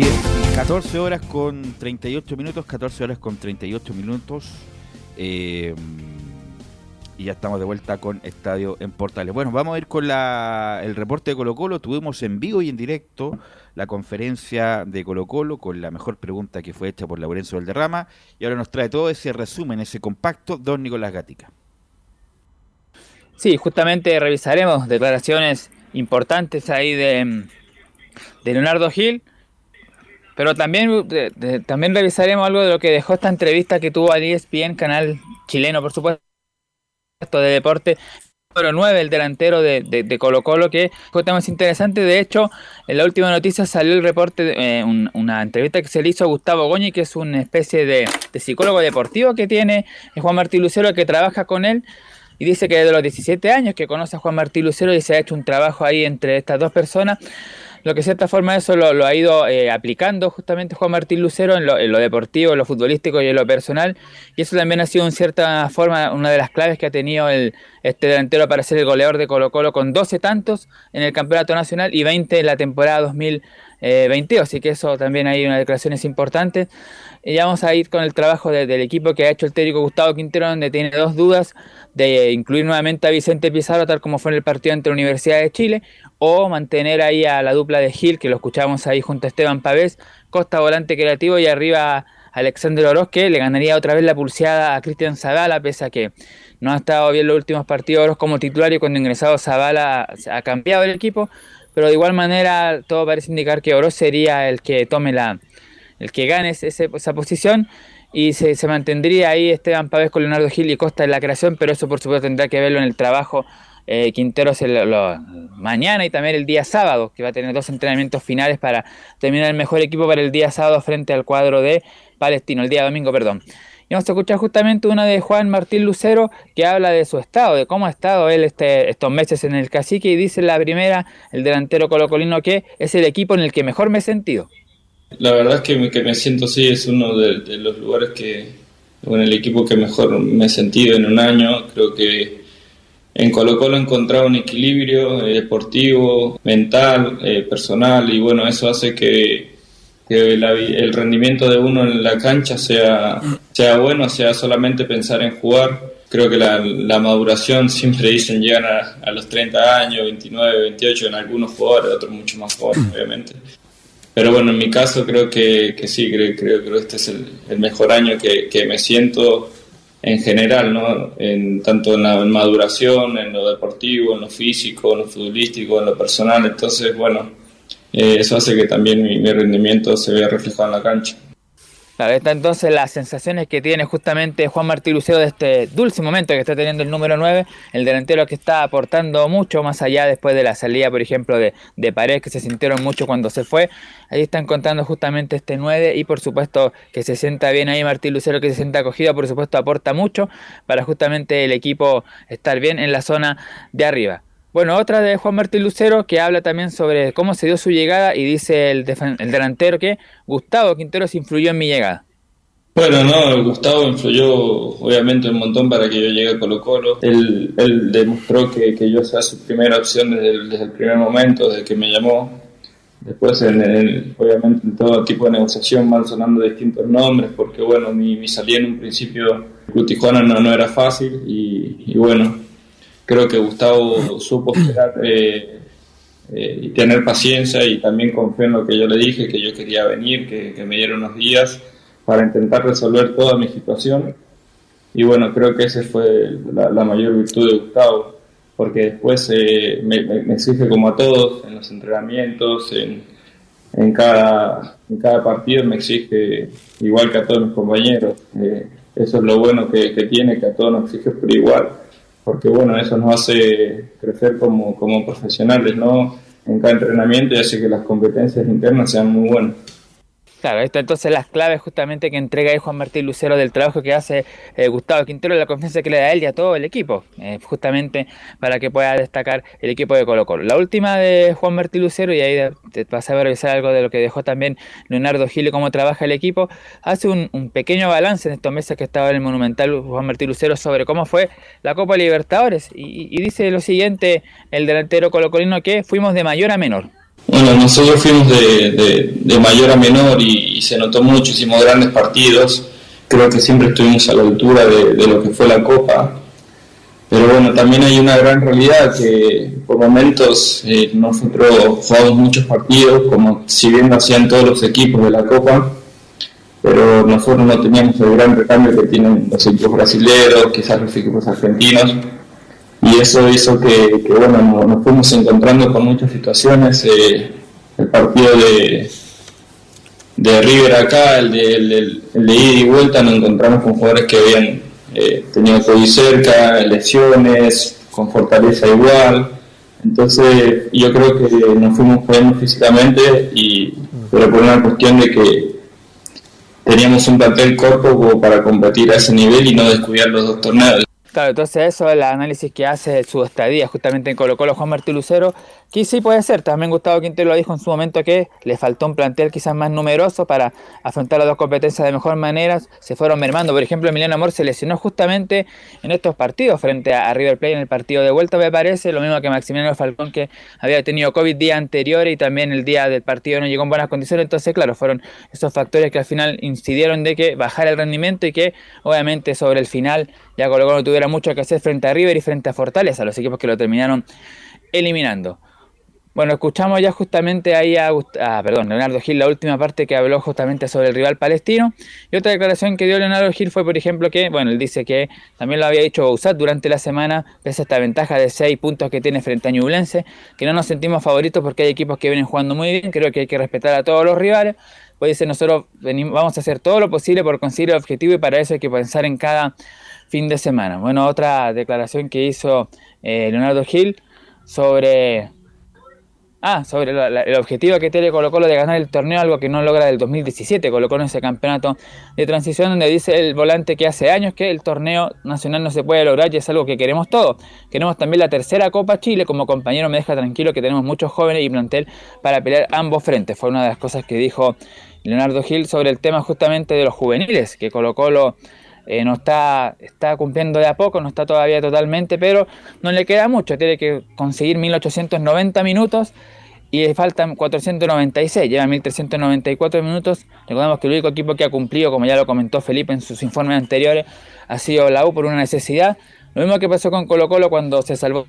10, 14 horas con 38 minutos, 14 horas con 38 minutos. Eh, y ya estamos de vuelta con Estadio en Portales. Bueno, vamos a ir con el reporte de Colo Colo. Tuvimos en vivo y en directo la conferencia de Colo Colo con la mejor pregunta que fue hecha por Laurencio Valderrama. Y ahora nos trae todo ese resumen, ese compacto, don Nicolás Gatica. Sí, justamente revisaremos declaraciones importantes ahí de, de Leonardo Gil. Pero también, de, de, también revisaremos algo de lo que dejó esta entrevista que tuvo a ESPN, canal chileno, por supuesto de deporte número 9, el delantero de, de, Colo Colo, que fue tema interesante. De hecho, en la última noticia salió el reporte, eh, un, una entrevista que se le hizo a Gustavo Goñi, que es una especie de, psicólogo deportivo que tiene Juan Martín Lucero, que trabaja con él. Y dice que desde los 17 años que conoce a Juan Martín Lucero y se ha hecho un trabajo ahí entre estas dos personas lo que de cierta forma eso lo, lo ha ido eh, aplicando justamente Juan Martín Lucero en lo, en lo, deportivo, en lo futbolístico y en lo personal. Y eso también ha sido en cierta forma una de las claves que ha tenido el, este delantero para ser el goleador de Colo Colo con 12 tantos en el Campeonato Nacional y 20 en la temporada 22, así que eso también hay unas declaraciones importantes. Y vamos a ir con el trabajo del equipo que ha hecho el técnico Gustavo Quintero, donde tiene dos dudas de incluir nuevamente a Vicente Pizarro, tal como fue en el partido entre Universidad de Chile, o mantener ahí a la dupla de Gil, que lo escuchamos ahí junto a Esteban Pavés, Costa Volante Creativo y arriba Alexander Oroz, que le ganaría otra vez la pulseada a Cristian Zavala, pese a que no ha estado bien los últimos partidos Oroz como titular y cuando ingresado Zavala ha cambiado el equipo, pero de igual manera todo parece indicar que Oroz sería el que tome la, el que gane esa posición y se, se, mantendría ahí Esteban Pávez con Leonardo Gil y Costa en la creación, pero eso por supuesto tendrá que verlo en el trabajo eh, Quinteros mañana y también el día sábado, que va a tener dos entrenamientos finales para terminar el mejor equipo para el día sábado frente al cuadro de Palestino, el día domingo, perdón. Y vamos a escuchar justamente una de Juan Martín Lucero que habla de su estado, de cómo ha estado él este, estos meses en el cacique y dice la primera, el delantero colocolino, que es el equipo en el que mejor me he sentido. La verdad es que me, que me siento así, es uno de, los lugares que, en el equipo que mejor me he sentido en un año. Creo que en Colo Colo he encontrado un equilibrio eh, deportivo, mental, eh, personal y bueno, eso hace que, el rendimiento de uno en la cancha sea, sea bueno, sea solamente pensar en jugar. Creo que la, maduración siempre dicen llegan a, a, los 30 años, 29, 28 en algunos jugadores, otros mucho más jóvenes obviamente. Pero bueno, en mi caso creo que, que sí, creo, creo que este es el, mejor año que, que, me siento en general, ¿no? En, tanto en la maduración, en lo deportivo, en lo físico, en lo futbolístico, en lo personal. Entonces, bueno, eh, eso hace que también mi, mi rendimiento se vea reflejado en la cancha. Claro, está entonces las sensaciones que tiene justamente Juan Martí Lucero de este dulce momento que está teniendo el número 9, el delantero que está aportando mucho más allá después de la salida, por ejemplo, de, de Paredes, que se sintieron mucho cuando se fue. Ahí están contando justamente este 9 y por supuesto que se sienta bien ahí Martín Lucero, que se sienta acogido, por supuesto aporta mucho para justamente el equipo estar bien en la zona de arriba. Bueno, otra de Juan Martín Lucero que habla también sobre cómo se dio su llegada y dice el, el delantero que Gustavo Quinteros influyó en mi llegada. Bueno, no, Gustavo influyó obviamente un montón para que yo llegue a Colo Colo. Él, demostró que, yo sea su primera opción desde el, primer momento, desde que me llamó. Después, en obviamente, en todo tipo de negociación van sonando distintos nombres, porque bueno, mi, salida en un principio, Tijuana no, no era fácil y bueno, creo que Gustavo supo eh, eh, tener paciencia y también confió en lo que yo le dije, que yo quería venir, que, me dieron unos días para intentar resolver toda mi situación. Y bueno, creo que esa fue la, mayor virtud de Gustavo, porque después eh, me, exige como a todos, en los entrenamientos, en, en, cada, en cada partido me exige igual que a todos mis compañeros. eso es lo bueno que, que tiene, que a todos nos exige por igual porque bueno, eso nos hace crecer como, como profesionales, ¿no? En cada entrenamiento y hace que las competencias internas sean muy buenas. Claro, esto entonces las claves justamente que entrega ahí Juan Martín Lucero del trabajo que hace eh, Gustavo Quintero, la confianza que le da a él y a todo el equipo, eh, justamente para que pueda destacar el equipo de Colo Colo. La última de Juan Martín Lucero, y ahí te vas a revisar algo de lo que dejó también Leonardo Gil y cómo trabaja el equipo, hace un, pequeño balance en estos meses que estaba en el Monumental Juan Martín Lucero sobre cómo fue la Copa Libertadores y, dice lo siguiente el delantero colocolino que fuimos de mayor a menor. Bueno, nosotros fuimos de, de, mayor a menor y, se notó mucho, grandes partidos, creo que siempre estuvimos a la altura de, de, lo que fue la Copa, pero bueno, también hay una gran realidad que por momentos eh, nosotros jugamos muchos partidos, como si bien lo hacían todos los equipos de la Copa, pero nosotros no teníamos el gran recambio que tienen los equipos brasileños, quizás los equipos argentinos y eso hizo que, bueno, nos, fuimos encontrando con muchas situaciones. Eh, el partido de, de River acá, el de, el, de ida y vuelta, nos encontramos con jugadores que habían eh, tenido COVID cerca, lesiones, con fortaleza igual. Entonces yo creo que nos fuimos jugando físicamente, y, pero por una cuestión de que teníamos un plantel corto como para competir a ese nivel y no descuidar los dos torneos. Claro, entonces eso es el análisis que hace su estadía justamente en Colo Colo Juan Martín Lucero, Aquí sí puede ser, también Gustavo Quintero lo dijo en su momento que le faltó un plantel quizás más numeroso para afrontar las dos competencias de mejor manera, se fueron mermando, por ejemplo Emiliano Amor se lesionó justamente en estos partidos frente a River Plate en el partido de vuelta me parece, lo mismo que Maximiliano Falcón que había tenido COVID día anterior y también el día del partido no llegó en buenas condiciones, entonces claro, fueron esos factores que al final incidieron de que bajara el rendimiento y que obviamente sobre el final ya Colo no tuviera mucho que hacer frente a River y frente a Fortaleza, los equipos que lo terminaron eliminando. Bueno, escuchamos ya justamente ahí a, ah, perdón, Leonardo Gil, la última parte que habló justamente sobre el rival palestino. Y otra declaración que dio Leonardo Gil fue, por ejemplo, que, bueno, él dice que también lo había dicho Bausat durante la semana, pese a esta ventaja de 6 puntos que tiene frente a Ñublense, que no nos sentimos favoritos porque hay equipos que vienen jugando muy bien, creo que hay que respetar a todos los rivales. Pues dice, nosotros venimos, vamos a hacer todo lo posible por conseguir el objetivo y para eso hay que pensar en cada fin de semana. Bueno, otra declaración que hizo eh, Leonardo Gil sobre Ah, sobre el objetivo que tiene Colo Colo de ganar el torneo, algo que no logra del 2017, Colo Colo en ese campeonato de transición donde dice el volante que hace años que el torneo nacional no se puede lograr y es algo que queremos todos. Queremos también la tercera Copa Chile, como compañero me deja tranquilo que tenemos muchos jóvenes y plantel para pelear ambos frentes. Fue una de las cosas que dijo Leonardo Gil sobre el tema justamente de los juveniles, que Colo Colo eh, no está, está cumpliendo de a poco, no está todavía totalmente, pero no le queda mucho, tiene que conseguir 1890 minutos y le faltan 496, lleva 1394 minutos. Recordemos que el único equipo que ha cumplido, como ya lo comentó Felipe en sus informes anteriores, ha sido la U por una necesidad. Lo mismo que pasó con Colo Colo cuando se salvó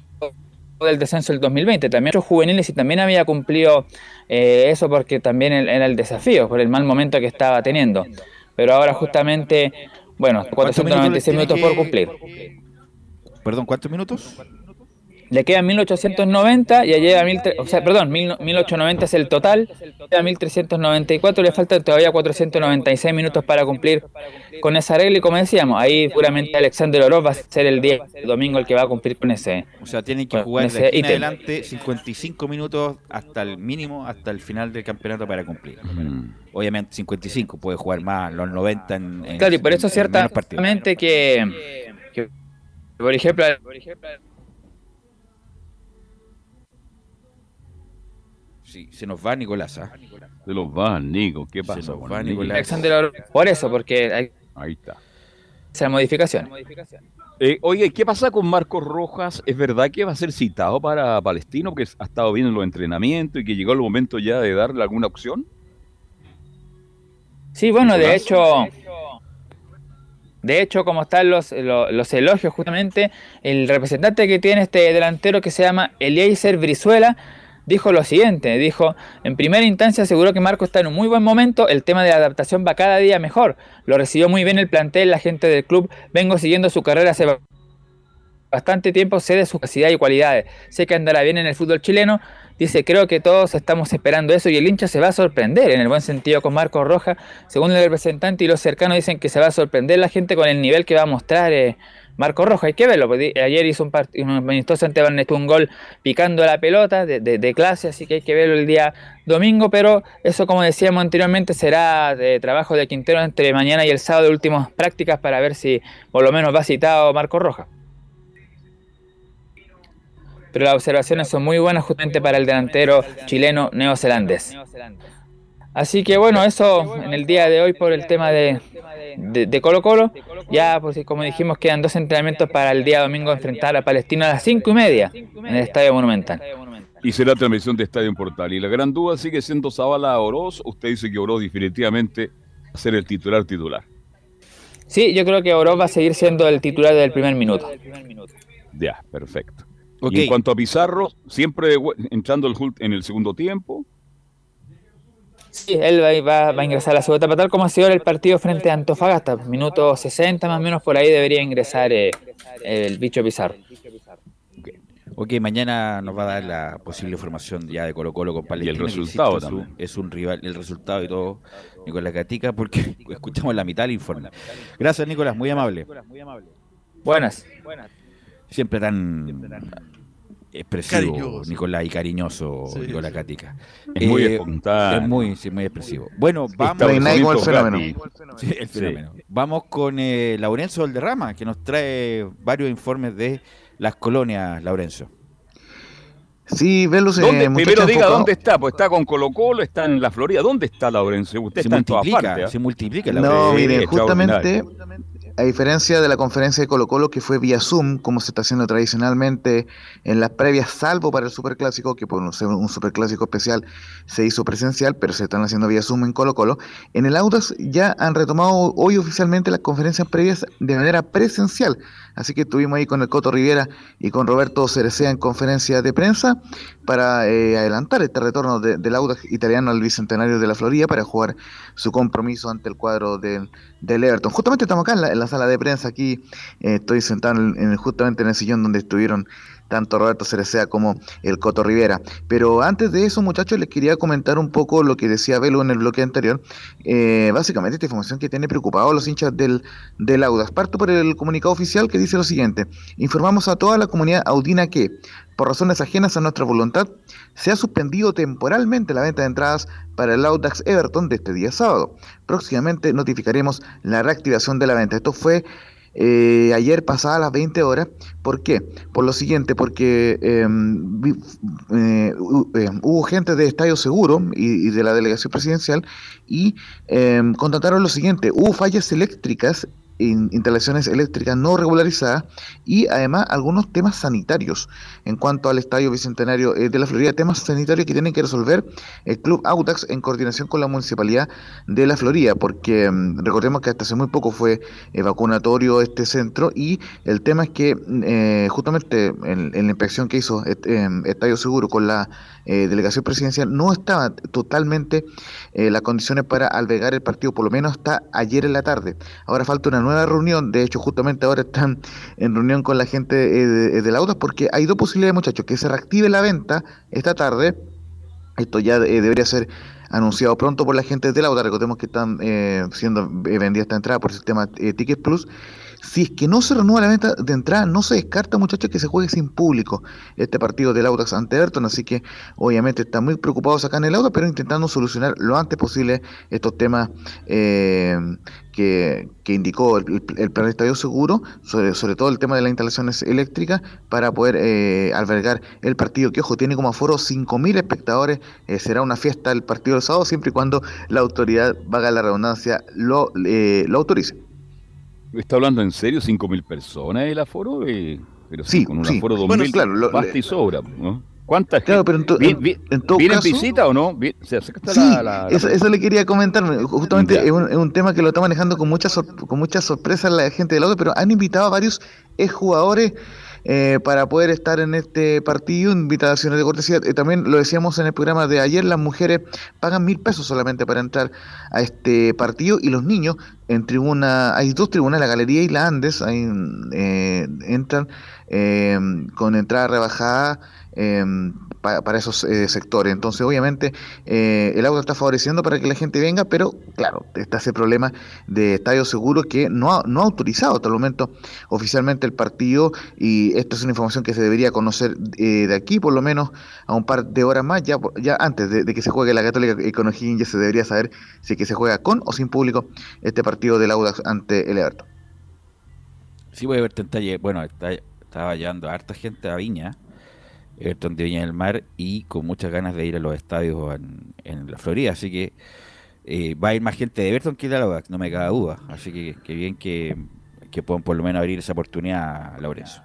del descenso del 2020, también otros juveniles y también había cumplido eh, eso porque también era el desafío, por el mal momento que estaba teniendo. Pero ahora justamente bueno, 496 minutos, por cumplir. Perdón, ¿cuántos minutos? Le quedan 1890 y llega mil, o sea, perdón, 1890 es el total, queda 1394, le faltan todavía 496 minutos para cumplir con esa regla y como decíamos, ahí puramente Alexander Oroz va a ser el día el domingo el que va a cumplir con ese. O sea, tienen que jugar de aquí en adelante 55 minutos hasta el mínimo, hasta el final del campeonato para cumplir. Obviamente 55, puede jugar más los 90 en, Claro, y por eso ciertamente que, que, por ejemplo, Sí, se nos va Nicolás. ¿ah? Se nos va, Nico. ¿Qué pasa? Se nos va Nicolás. por eso, porque hay... Ahí está. Esa modificación. Eh, oye, ¿qué pasa con Marcos Rojas? ¿Es verdad que va a ser citado para Palestino? Porque ha estado bien en los entrenamientos y que llegó el momento ya de darle alguna opción. Sí, bueno, de hecho, de hecho, como están los, los, elogios justamente, el representante que tiene este delantero que se llama Eliezer Brizuela dijo lo siguiente, dijo, en primera instancia aseguró que Marco está en un muy buen momento, el tema de la adaptación va cada día mejor, lo recibió muy bien el plantel, la gente del club, vengo siguiendo su carrera hace bastante tiempo, sé de su capacidad y cualidades, sé que andará bien en el fútbol chileno, dice, creo que todos estamos esperando eso y el hincha se va a sorprender, en el buen sentido con Marco Roja, según el representante y los cercanos dicen que se va a sorprender la gente con el nivel que va a mostrar. Eh, Marco Roja, hay que verlo. Pues, ayer hizo un, partido, un amistoso ante un gol picando la pelota de, clase, así que hay que verlo el día domingo. Pero eso, como decíamos anteriormente, será de trabajo de Quintero entre mañana y el sábado últimas prácticas para ver si por lo menos va citado Marco Roja. Pero las observaciones son muy buenas justamente para el delantero chileno neozelandés. Así que bueno, eso en el día de hoy por el tema de, de, Colo Colo. Ya, pues como dijimos, quedan dos entrenamientos para el día domingo enfrentar a Palestina a las cinco y media en el Estadio Monumental. Y será transmisión de Estadio Portal. Y la gran duda sigue siendo Zavala Oroz. Usted dice que Oroz definitivamente va a ser el titular titular. Sí, yo creo que Oroz va a seguir siendo el titular del primer minuto. Ya, perfecto. Y en cuanto a Pizarro, siempre entrando en el segundo tiempo. Sí, él va, a ingresar a la segunda etapa, tal como ha sido el partido frente a Antofagasta. Minuto 60 más o menos por ahí debería ingresar eh, el bicho Pizarro. Ok, mañana nos va a dar la posible formación ya de Colo Colo con Palestina. Y el resultado también. Es un, rival, el resultado y todo, Nicolás Gatica, porque escuchamos la mitad del informe. Gracias, Nicolás, muy amable. Buenas. Siempre tan expresivo, Nicolás, y cariñoso, Nicolás Catica. Es muy eh, espontáneo. Es muy, muy expresivo. Bueno, vamos. el fenómeno. el fenómeno. Vamos con eh, Laurenzo Valderrama, que nos trae varios informes de las colonias, Laurenzo. Sí, Velus, eh, ¿Dónde- muchacho primero diga enfocado- dónde está, pues está con Colo Colo, está en la Florida. ¿Dónde está Laurencio? Usted Se está en todas multiplica, partes. ¿ah? se multiplica No, Sí, mire, justamente. A diferencia de la conferencia de Colo Colo que fue vía Zoom, como se está haciendo tradicionalmente en las previas, salvo para el Superclásico, que por ser un Superclásico especial se hizo presencial, pero se están haciendo vía Zoom en Colo Colo, en el Audax ya han retomado hoy oficialmente las conferencias previas de manera presencial. Así que estuvimos ahí con el Coto Rivera y con Roberto Cerecea en conferencia de prensa para eh, adelantar este retorno de- del Audax italiano al Bicentenario de la Florida para jugar su compromiso ante el cuadro del, del Everton. Justamente estamos acá en la, sala de prensa, aquí eh, estoy sentado en, en- justamente en el sillón donde estuvieron tanto Roberto Cerecea como el Coto Rivera. Pero antes de eso, muchachos, les quería comentar un poco lo que decía Velo en el bloque anterior. Eh, básicamente, esta información que tiene preocupados a los hinchas del, del Audax. Parto por el comunicado oficial que dice lo siguiente. Informamos a toda la comunidad audina que, por razones ajenas a nuestra voluntad, se ha suspendido temporalmente la venta de entradas para el Audax Everton de este día sábado. Próximamente notificaremos la reactivación de la venta. Esto fue eh, ayer pasada las 20 horas. ¿Por qué? Por lo siguiente, porque vi- eh, eh, hubo gente de Estadio Seguro y, de la delegación presidencial y eh, contrataron lo siguiente, hubo fallas eléctricas instalaciones eléctricas no regularizadas y además algunos temas sanitarios en cuanto al Estadio Bicentenario eh, de la Florida, temas sanitarios que tienen que resolver el Club Audax en coordinación con la Municipalidad de la Florida, porque mm, recordemos que hasta hace muy poco fue eh, vacunatorio este centro y el tema es que mm, eh, justamente en, la inspección que hizo em, Estadio Seguro con la eh, delegación presidencial no estaban totalmente eh, las condiciones para albergar el partido, por lo menos hasta ayer en la tarde. Ahora falta una nueva reunión, de hecho justamente ahora están en reunión con la gente eh, de, de la Audax porque hay dos posibilidades muchachos, que se reactive la venta esta tarde, esto ya eh, debería ser anunciado pronto por la gente de Lauda. Recordemos que están eh, siendo eh, vendidas esta entrada por el sistema eh, Ticket Plus. Si es que no se renueva la venta de entrada, no se descarta, muchachos, que se juegue sin público este partido del Audax ante Everton. Así que, obviamente, están muy preocupados acá en el Audax, pero intentando solucionar lo antes posible estos temas eh, que, que indicó el, el- plan de estadio seguro, sobre, sobre todo el tema de las instalaciones eléctricas, para poder eh, albergar el partido, que ojo, tiene como aforo 5.000 espectadores, eh, será una fiesta el partido del sábado, siempre y cuando la autoridad, vaga la redundancia, lo, eh, lo autorice. ¿Está hablando en serio? ¿5.000 personas el aforo? Eh, pero Sí, con un sí. aforo de 2.000 Bueno, claro, lo- basta y sobra, ¿no? ¿Cuántas? Claro, pero en, to- ¿Vi- en- vi- en todo ¿Vienen caso... visita o no? Sí, la- la- la- eso, eso le quería comentar. Justamente es un, es un tema que lo está manejando con mucha, sor- con mucha sorpresa la gente del auto, pero han invitado a varios exjugadores eh, para poder estar en este partido, invitaciones de cortesía. Eh, también lo decíamos en el programa de ayer, las mujeres pagan mil pesos solamente para entrar a este partido y los niños en tribuna, hay dos tribunas, la Galería y la Andes, ahí, eh, entran eh, con entrada rebajada. Eh, pa- para esos eh, sectores. Entonces, obviamente, eh, el auto está favoreciendo para que la gente venga, pero claro, está ese problema de estadio seguro que no ha, no ha autorizado hasta el momento oficialmente el partido y esta es una información que se debería conocer eh, de aquí por lo menos a un par de horas más, ya, ya antes de, que se juegue la Católica con O'Higgins ya se debería saber si es que se juega con o sin público este partido del Audax ante el Everton. Sí, voy a ver. Bueno, está- estaba llevando a harta gente a Viña, Everton de Viña del Mar, y con muchas ganas de ir a los estadios en, en la Florida. Así que eh, va a ir más gente de Everton que de la Audax, no me cabe duda. Así que, que bien que, que puedan por lo menos abrir esa oportunidad a Laurencio.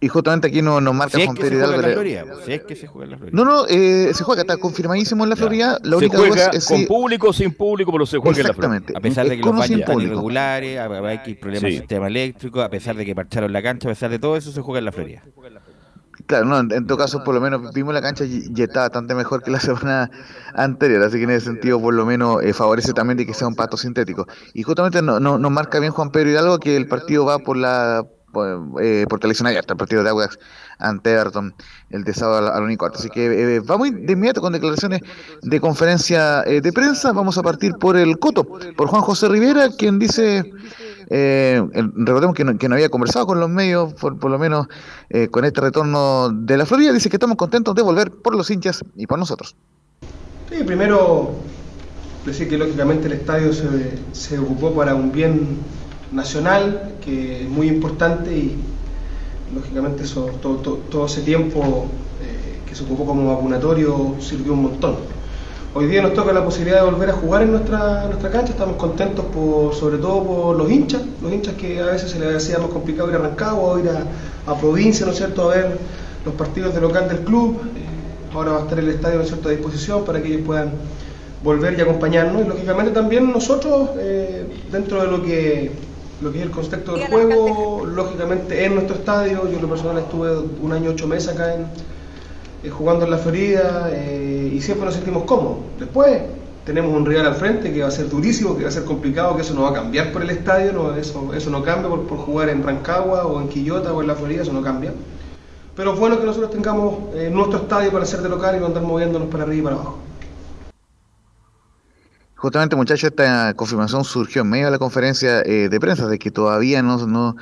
Y justamente aquí nos, nos marca Si Juan se Pedro juega Hidalgo. la Florida, si es que se juega en la Florida. No, no, eh, se juega, está confirmadísimo en la Florida. La se única juega duda es con si- público o sin público, pero se juega en la Florida. Exactamente. A pesar de que los baños están público. irregulares, hay que problemas Sí. del sistema eléctrico, a pesar de que parcharon la cancha, a pesar de todo eso, se juega en la Florida. Claro, no, en, en todo caso, por lo menos vimos la cancha y, y está bastante mejor que la semana anterior, así que en ese sentido, por lo menos, eh, favorece también de que sea un pato sintético. Y justamente no, no- nos marca bien Juan Pedro Hidalgo que el partido va por la eh, por televisión abierta, el partido de Audax ante Everton el de sábado a la, a la una y cuarto. Así que eh, vamos de inmediato con declaraciones de conferencia eh, de prensa. Vamos a partir por el Coto, por Juan José Rivera, quien dice eh, recordemos que no, había conversado con los medios, por, por lo menos eh, con este retorno de la Florida, dice que estamos contentos de volver por los hinchas y por nosotros. Sí, primero decir que lógicamente el estadio se ocupó para un bien nacional que es muy importante y lógicamente eso, todo, todo- todo ese tiempo eh, que se ocupó como vacunatorio sirvió un montón. Hoy día nos toca la posibilidad de volver a jugar en nuestra, nuestra cancha, estamos contentos por, sobre todo por los hinchas, los hinchas que a veces se les hacía más complicado ir a Rancagua ir a, a provincia, ¿no es cierto?, a ver los partidos de local del club. Eh, ahora va a estar el estadio, ¿no es cierto?, a disposición para que ellos puedan volver y acompañarnos. Y lógicamente también nosotros, eh, dentro de lo que, lo que es el contexto del juego, lógicamente en nuestro estadio, yo en lo personal estuve un año ocho meses acá en, eh, jugando en la Florida eh, y siempre nos sentimos cómodos. Después tenemos un rival al frente que va a ser durísimo, que va a ser complicado, que eso no va a cambiar por el estadio, no, eso, eso no cambia por, por jugar en Rancagua o en Quillota o en la Florida, eso no cambia. Pero es bueno que nosotros tengamos eh, nuestro estadio para ser de local y no andar moviéndonos para arriba y para abajo. Justamente, muchachos, esta confirmación surgió en medio de la conferencia eh, de prensa de que todavía no, no,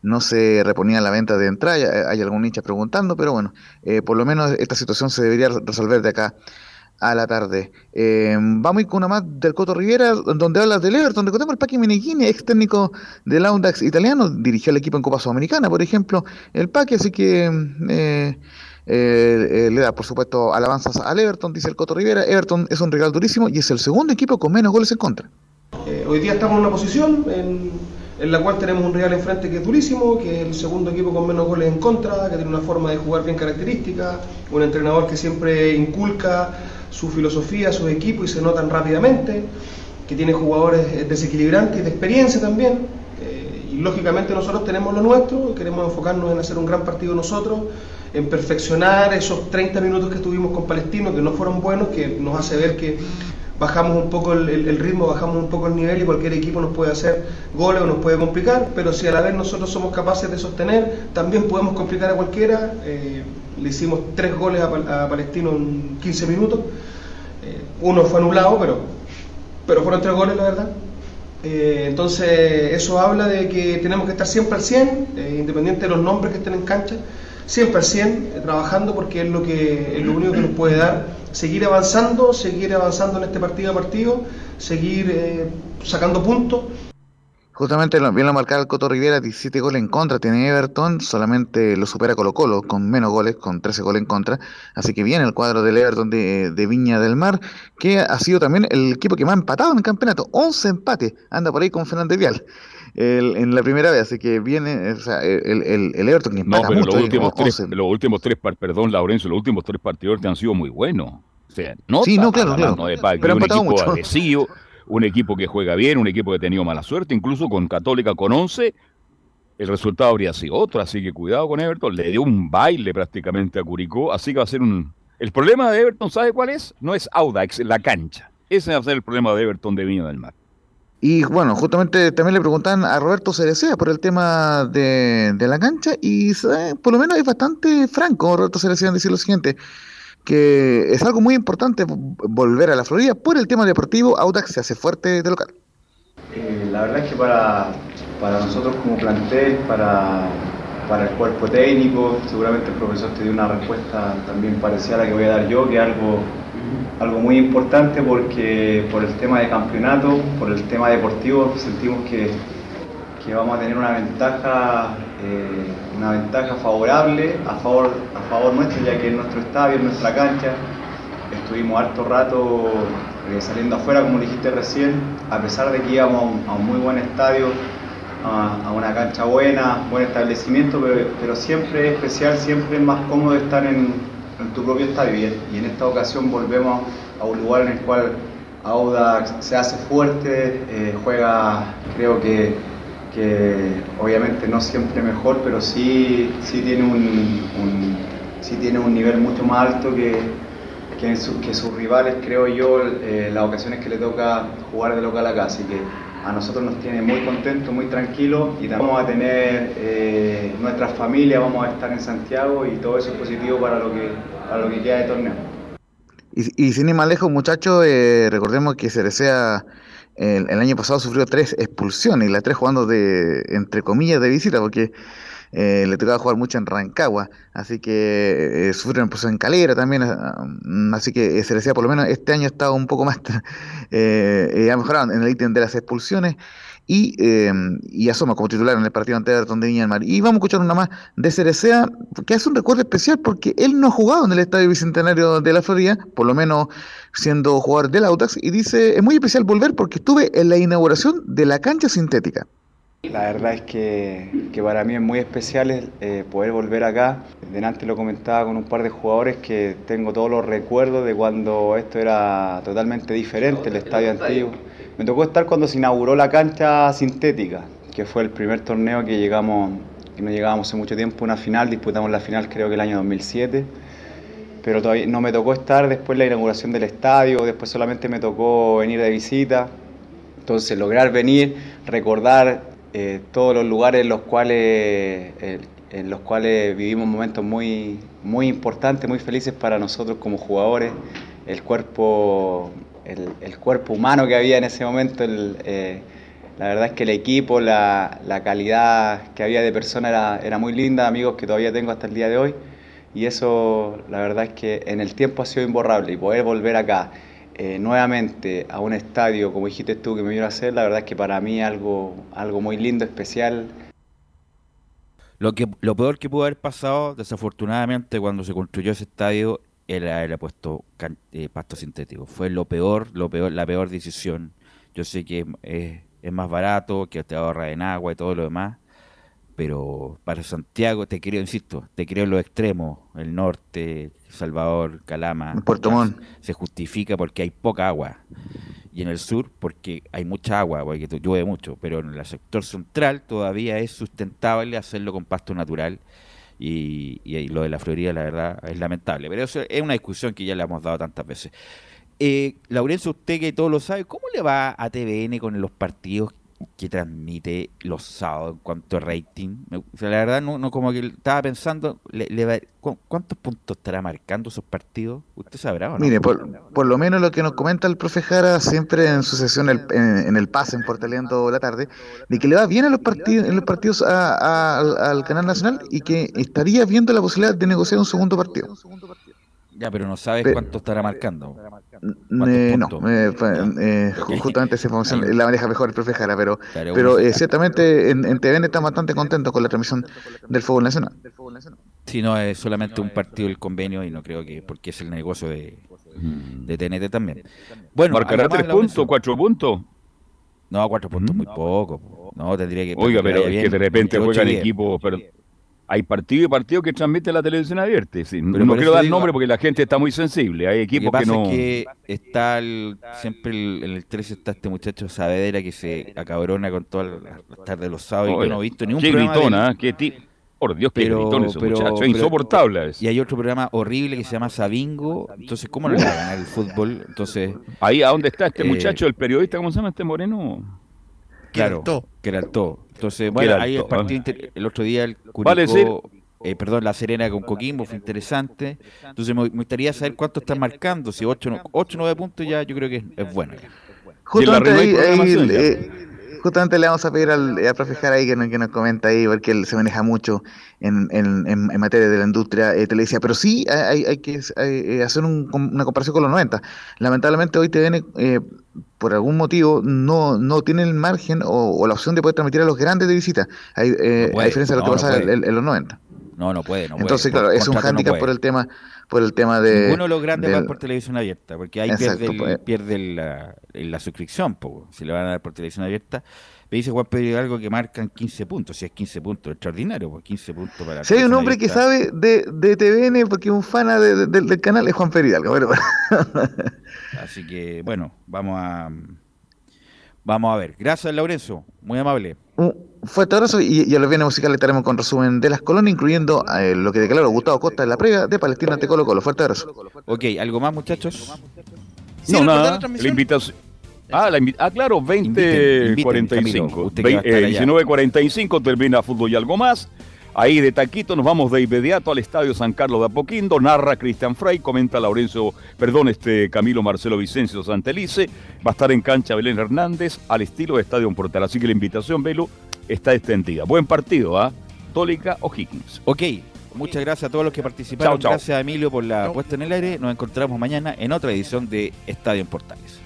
no se reponía la venta de entrada. Hay, hay algún hincha preguntando, pero bueno, eh, por lo menos esta situación se debería resolver de acá a la tarde. Eh, vamos a con una más del Coto Rivera, donde habla del Everton. Recordemos el Paqui Meneghini, ex técnico del Audax italiano, dirigió el equipo en Copa Sudamericana, por ejemplo, el Paqui, así que eh, eh, eh, le da, por supuesto, alabanzas al Everton, dice el Coto Rivera. Everton es un rival durísimo y es el segundo equipo con menos goles en contra. Eh, hoy día estamos en una posición en, en la cual tenemos un rival enfrente que es durísimo, que es el segundo equipo con menos goles en contra, que tiene una forma de jugar bien característica, un entrenador que siempre inculca su filosofía, su equipo y se notan rápidamente, que tiene jugadores eh, desequilibrantes y de experiencia también. Eh, y lógicamente nosotros tenemos lo nuestro, queremos enfocarnos en hacer un gran partido nosotros, en perfeccionar esos 30 minutos que estuvimos con Palestino, que no fueron buenos, que nos hace ver que bajamos un poco el, el- ritmo, bajamos un poco el nivel y cualquier equipo nos puede hacer goles o nos puede complicar, pero si a la vez nosotros somos capaces de sostener, también podemos complicar a cualquiera. Eh, le hicimos tres goles a, a Palestino en 15 minutos. Eh, uno fue anulado, pero, pero fueron tres goles, la verdad. Eh, entonces, eso habla de que tenemos que estar siempre al 100, eh, independiente de los nombres que estén en cancha, siempre al 100, eh, trabajando porque es lo, que, es lo único que nos puede dar. Seguir avanzando, seguir avanzando en este partido a partido, seguir eh, sacando puntos. Justamente bien lo marcaba el Coto Rivera, 17 goles en contra tiene Everton, solamente lo supera Colo Colo con menos goles, con 13 goles en contra, así que viene el cuadro del Everton de, de Viña del Mar, que ha sido también el equipo que más ha empatado en el campeonato, 11 empates, anda por ahí con Fernández Vial el- en la primera vez, así que viene, o sea, el, el- el Everton que No, pero mucho, los últimos, tres, 11. los últimos tres, perdón, Laurencio, los últimos tres partidos te han sido muy buenos. O sea, no Sí, no, claro, claro. no para que Pero un equipo mucho. agresivo, un equipo que juega bien, un equipo que ha tenido mala suerte, incluso con Católica con 11, el resultado habría sido otro, así que cuidado con Everton, le dio un baile prácticamente a Curicó, así que va a ser un... El problema de Everton, ¿sabe cuál es? No es Audax, la cancha. Ese va a ser el problema de Everton de Viña del Mar. Y bueno, justamente también le preguntaban a Roberto Cerecea por el tema de, de la cancha y eh, por lo menos es bastante franco Roberto Cerecea en decir lo siguiente, que es algo muy importante volver a la Florida por el tema deportivo, Audax se hace fuerte de local. Eh, la verdad es que para, para nosotros como plantel, para, para el cuerpo técnico, seguramente el profesor te dio una respuesta también parecida a la que voy a dar yo, que algo, algo muy importante porque por el tema de campeonato, por el tema deportivo, sentimos que, que vamos a tener una ventaja, eh, una ventaja favorable a favor, a favor nuestro, ya que en nuestro estadio, en nuestra cancha, estuvimos harto rato eh, saliendo afuera, como dijiste recién, a pesar de que íbamos a un, muy buen estadio, a, a una cancha buena, buen establecimiento, pero, pero siempre es especial, siempre es más cómodo estar en, en tu propio estadio y en, esta ocasión volvemos a un lugar en el cual Audax se hace fuerte, eh, juega creo que, que obviamente no siempre mejor, pero sí, sí, tiene, un, sí tiene un nivel mucho más alto que, que, su- que sus rivales, creo yo, eh, las ocasiones que le toca jugar de local acá. Así que a nosotros nos tiene muy contentos, muy tranquilos y también vamos a tener eh, nuestras familias, vamos a estar en Santiago y todo eso es positivo para lo que, para lo que queda de torneo. Y, y sin ir más lejos, muchachos, eh, recordemos que Cerecea el, el año pasado sufrió tres expulsiones y las tres jugando de, entre comillas, de visita, porque eh, le tocaba jugar mucho en Rancagua, así que eh, sufrieron pues, en Calera también, ah, mm, así que eh, se por lo menos este año ha un poco más, eh, ha mejorado en el ítem de las expulsiones y, eh, y asoma como titular en el partido ante Everton de Viña del Mar. Y vamos a escuchar una más de Cerecea, que hace un recuerdo especial porque él no ha jugado en el Estadio Bicentenario de la Florida, por lo menos siendo jugador del Audax, y dice, es muy especial volver porque estuve en la inauguración de la cancha sintética. La verdad es que, que para mí es muy especial eh, poder volver acá. Delante lo comentaba con un par de jugadores que tengo todos los recuerdos de cuando esto era totalmente diferente, el estadio antiguo. Me tocó estar cuando se inauguró la cancha sintética, que fue el primer torneo que llegamos, que no llegábamos hace mucho tiempo, una final, disputamos la final creo que el año 2007 pero todavía no me tocó estar después de la inauguración del estadio, después solamente me tocó venir de visita. Entonces lograr venir, recordar eh, todos los lugares en los cuales, eh, en los cuales vivimos momentos muy, muy importantes, muy felices para nosotros como jugadores, el cuerpo, el, el cuerpo humano que había en ese momento, eh, la verdad es que el equipo, la, la calidad que había de personas era, era muy linda, amigos que todavía tengo hasta el día de hoy. Y eso la verdad es que en el tiempo ha sido imborrable y poder volver acá eh, nuevamente a un estadio como dijiste tú que me vino a hacer, la verdad es que para mí algo, algo muy lindo, especial. Lo, que, lo peor que pudo haber pasado, desafortunadamente, cuando se construyó ese estadio, era haber puesto can- eh, pasto sintético. Fue lo peor, lo peor, la peor decisión. Yo sé que es, es más barato, que te ahorra en agua y todo lo demás, pero para Santiago, te creo, insisto, te creo en los extremos, el norte, Salvador, Calama, Puerto Montt. se justifica porque hay poca agua. Y en el sur porque hay mucha agua, porque llueve mucho, pero en el sector central todavía es sustentable hacerlo con pasto natural. Y, y lo de la Florida, la verdad, es lamentable. Pero eso es una discusión que ya le hemos dado tantas veces. Eh, Laurencio, usted que todo lo sabe, ¿cómo le va a TVN con los partidos que transmite los sábados en cuanto a rating? O la verdad, no, como que estaba pensando, le- le va- ¿cu- ¿cuántos puntos estará marcando esos partidos? ¿Usted sabrá o no? Mire, por, por lo menos lo que nos comenta el profe Jara siempre en su sesión el- en, el pase en Portaleando la tarde, de que le va bien a los partidos, en los partidos a- al, al canal nacional y que estaría viendo la posibilidad de negociar un segundo partido. Ya, pero no sabes cuánto estará marcando. Eh, no, eh, eh, justamente esa información la maneja mejor el profe Jara, pero, Claro, pero eh, ciertamente en, en TVN estamos bastante contentos con la transmisión del fútbol nacional. Si no, es solamente un partido del convenio y no creo que, porque es el negocio de, de TNT también. Bueno, ¿Marcará ¿algo más, tres Laurencio? puntos, cuatro puntos? No, cuatro puntos muy poco. po. No, tendría que. Oiga, pero es que de repente 28 juegan equipos, pero hay partido y partido que transmite la televisión abierta. sí. Pero no quiero dar digo- nombre porque la gente está muy sensible. Hay que equipos pasa que no. es que está el- siempre el- en el 13 está este muchacho Saavedra que se acabrona con todas las tardes de los sábados. y Oiga, no he visto ningún qué programa de gritona, ¿eh? qué ti- Por Dios, qué gritón ese muchacho. Es pero- insoportable. Y hay otro programa horrible que se llama Sabingo. Entonces, ¿cómo no le va a ganar el fútbol? Entonces. Ahí, ¿a dónde está este eh, muchacho, el periodista, cómo se llama este moreno? Claro, que era el todo. Entonces, bueno, Queraltó, ahí el partido inter- el otro día el Curicó, Vale decir- eh, perdón, la Serena con Coquimbo fue interesante. Entonces me, me gustaría saber cuánto están marcando. Si 8 o 9 puntos ya yo creo que es, es bueno. no hay ahí, ahí, programación ya. eh, justamente le vamos a pedir al, al profe Jara ahí que nos, que nos comenta ahí, porque él se maneja mucho en, en, en- materia de la industria eh, televisiva, pero sí hay, hay que eh, hacer un- una comparación con los 90. Lamentablemente hoy TVN, eh, por algún motivo, no, no tiene el margen o, o la opción de poder transmitir a los grandes de visita, hay, eh, No puede, a diferencia de lo no, que puede. en, en los 90. No, no puede, no Entonces, puede. claro, Por es un hándicap por el tema por el tema de... Ninguno de los grandes va del- por televisión abierta, porque ahí Exacto, pierde, el- pues. pierde la, la suscripción, po, si le van a dar por televisión abierta. Me dice Juan Pedro algo que marcan 15 puntos, si es 15 puntos, extraordinario, pues 15 puntos para Si hay un hombre que sabe de, de TVN, porque es un fan de- de- del canal, es Juan Peridalgo. Bueno, Así que, bueno, vamos a vamos a ver. Gracias, Laurencio, muy amable. Un fuerte abrazo y, y a los bienes musicales estaremos con resumen de las colonias, incluyendo eh, lo que declaró Gustavo Costa en la previa de Palestina ante Colo Colo. Fuerte abrazo. Ok, ¿algo más, muchachos? no, nada. La invitación. Ah, la invi- ah, claro, Inviten, inviten, 20.45. Camilo, usted que va a estar Ve- allá. eh, 19.45 termina fútbol y algo más. Ahí de taquito nos vamos de inmediato al estadio San Carlos de Apoquindo. Narra Cristian Frey, comenta Laurencio, perdón, este Camilo Marcelo Vicencio Santelice. Va a estar en cancha Belén Hernández al estilo de Estadio Portal. Así que la invitación, Velo, está extendida. Buen partido, ¿ah? Católica O'Higgins. Ok, muchas gracias a todos los que participaron. Chao, chao. Gracias a Emilio por la puesta en el aire. Nos encontramos mañana en otra edición de Estadio en Portales.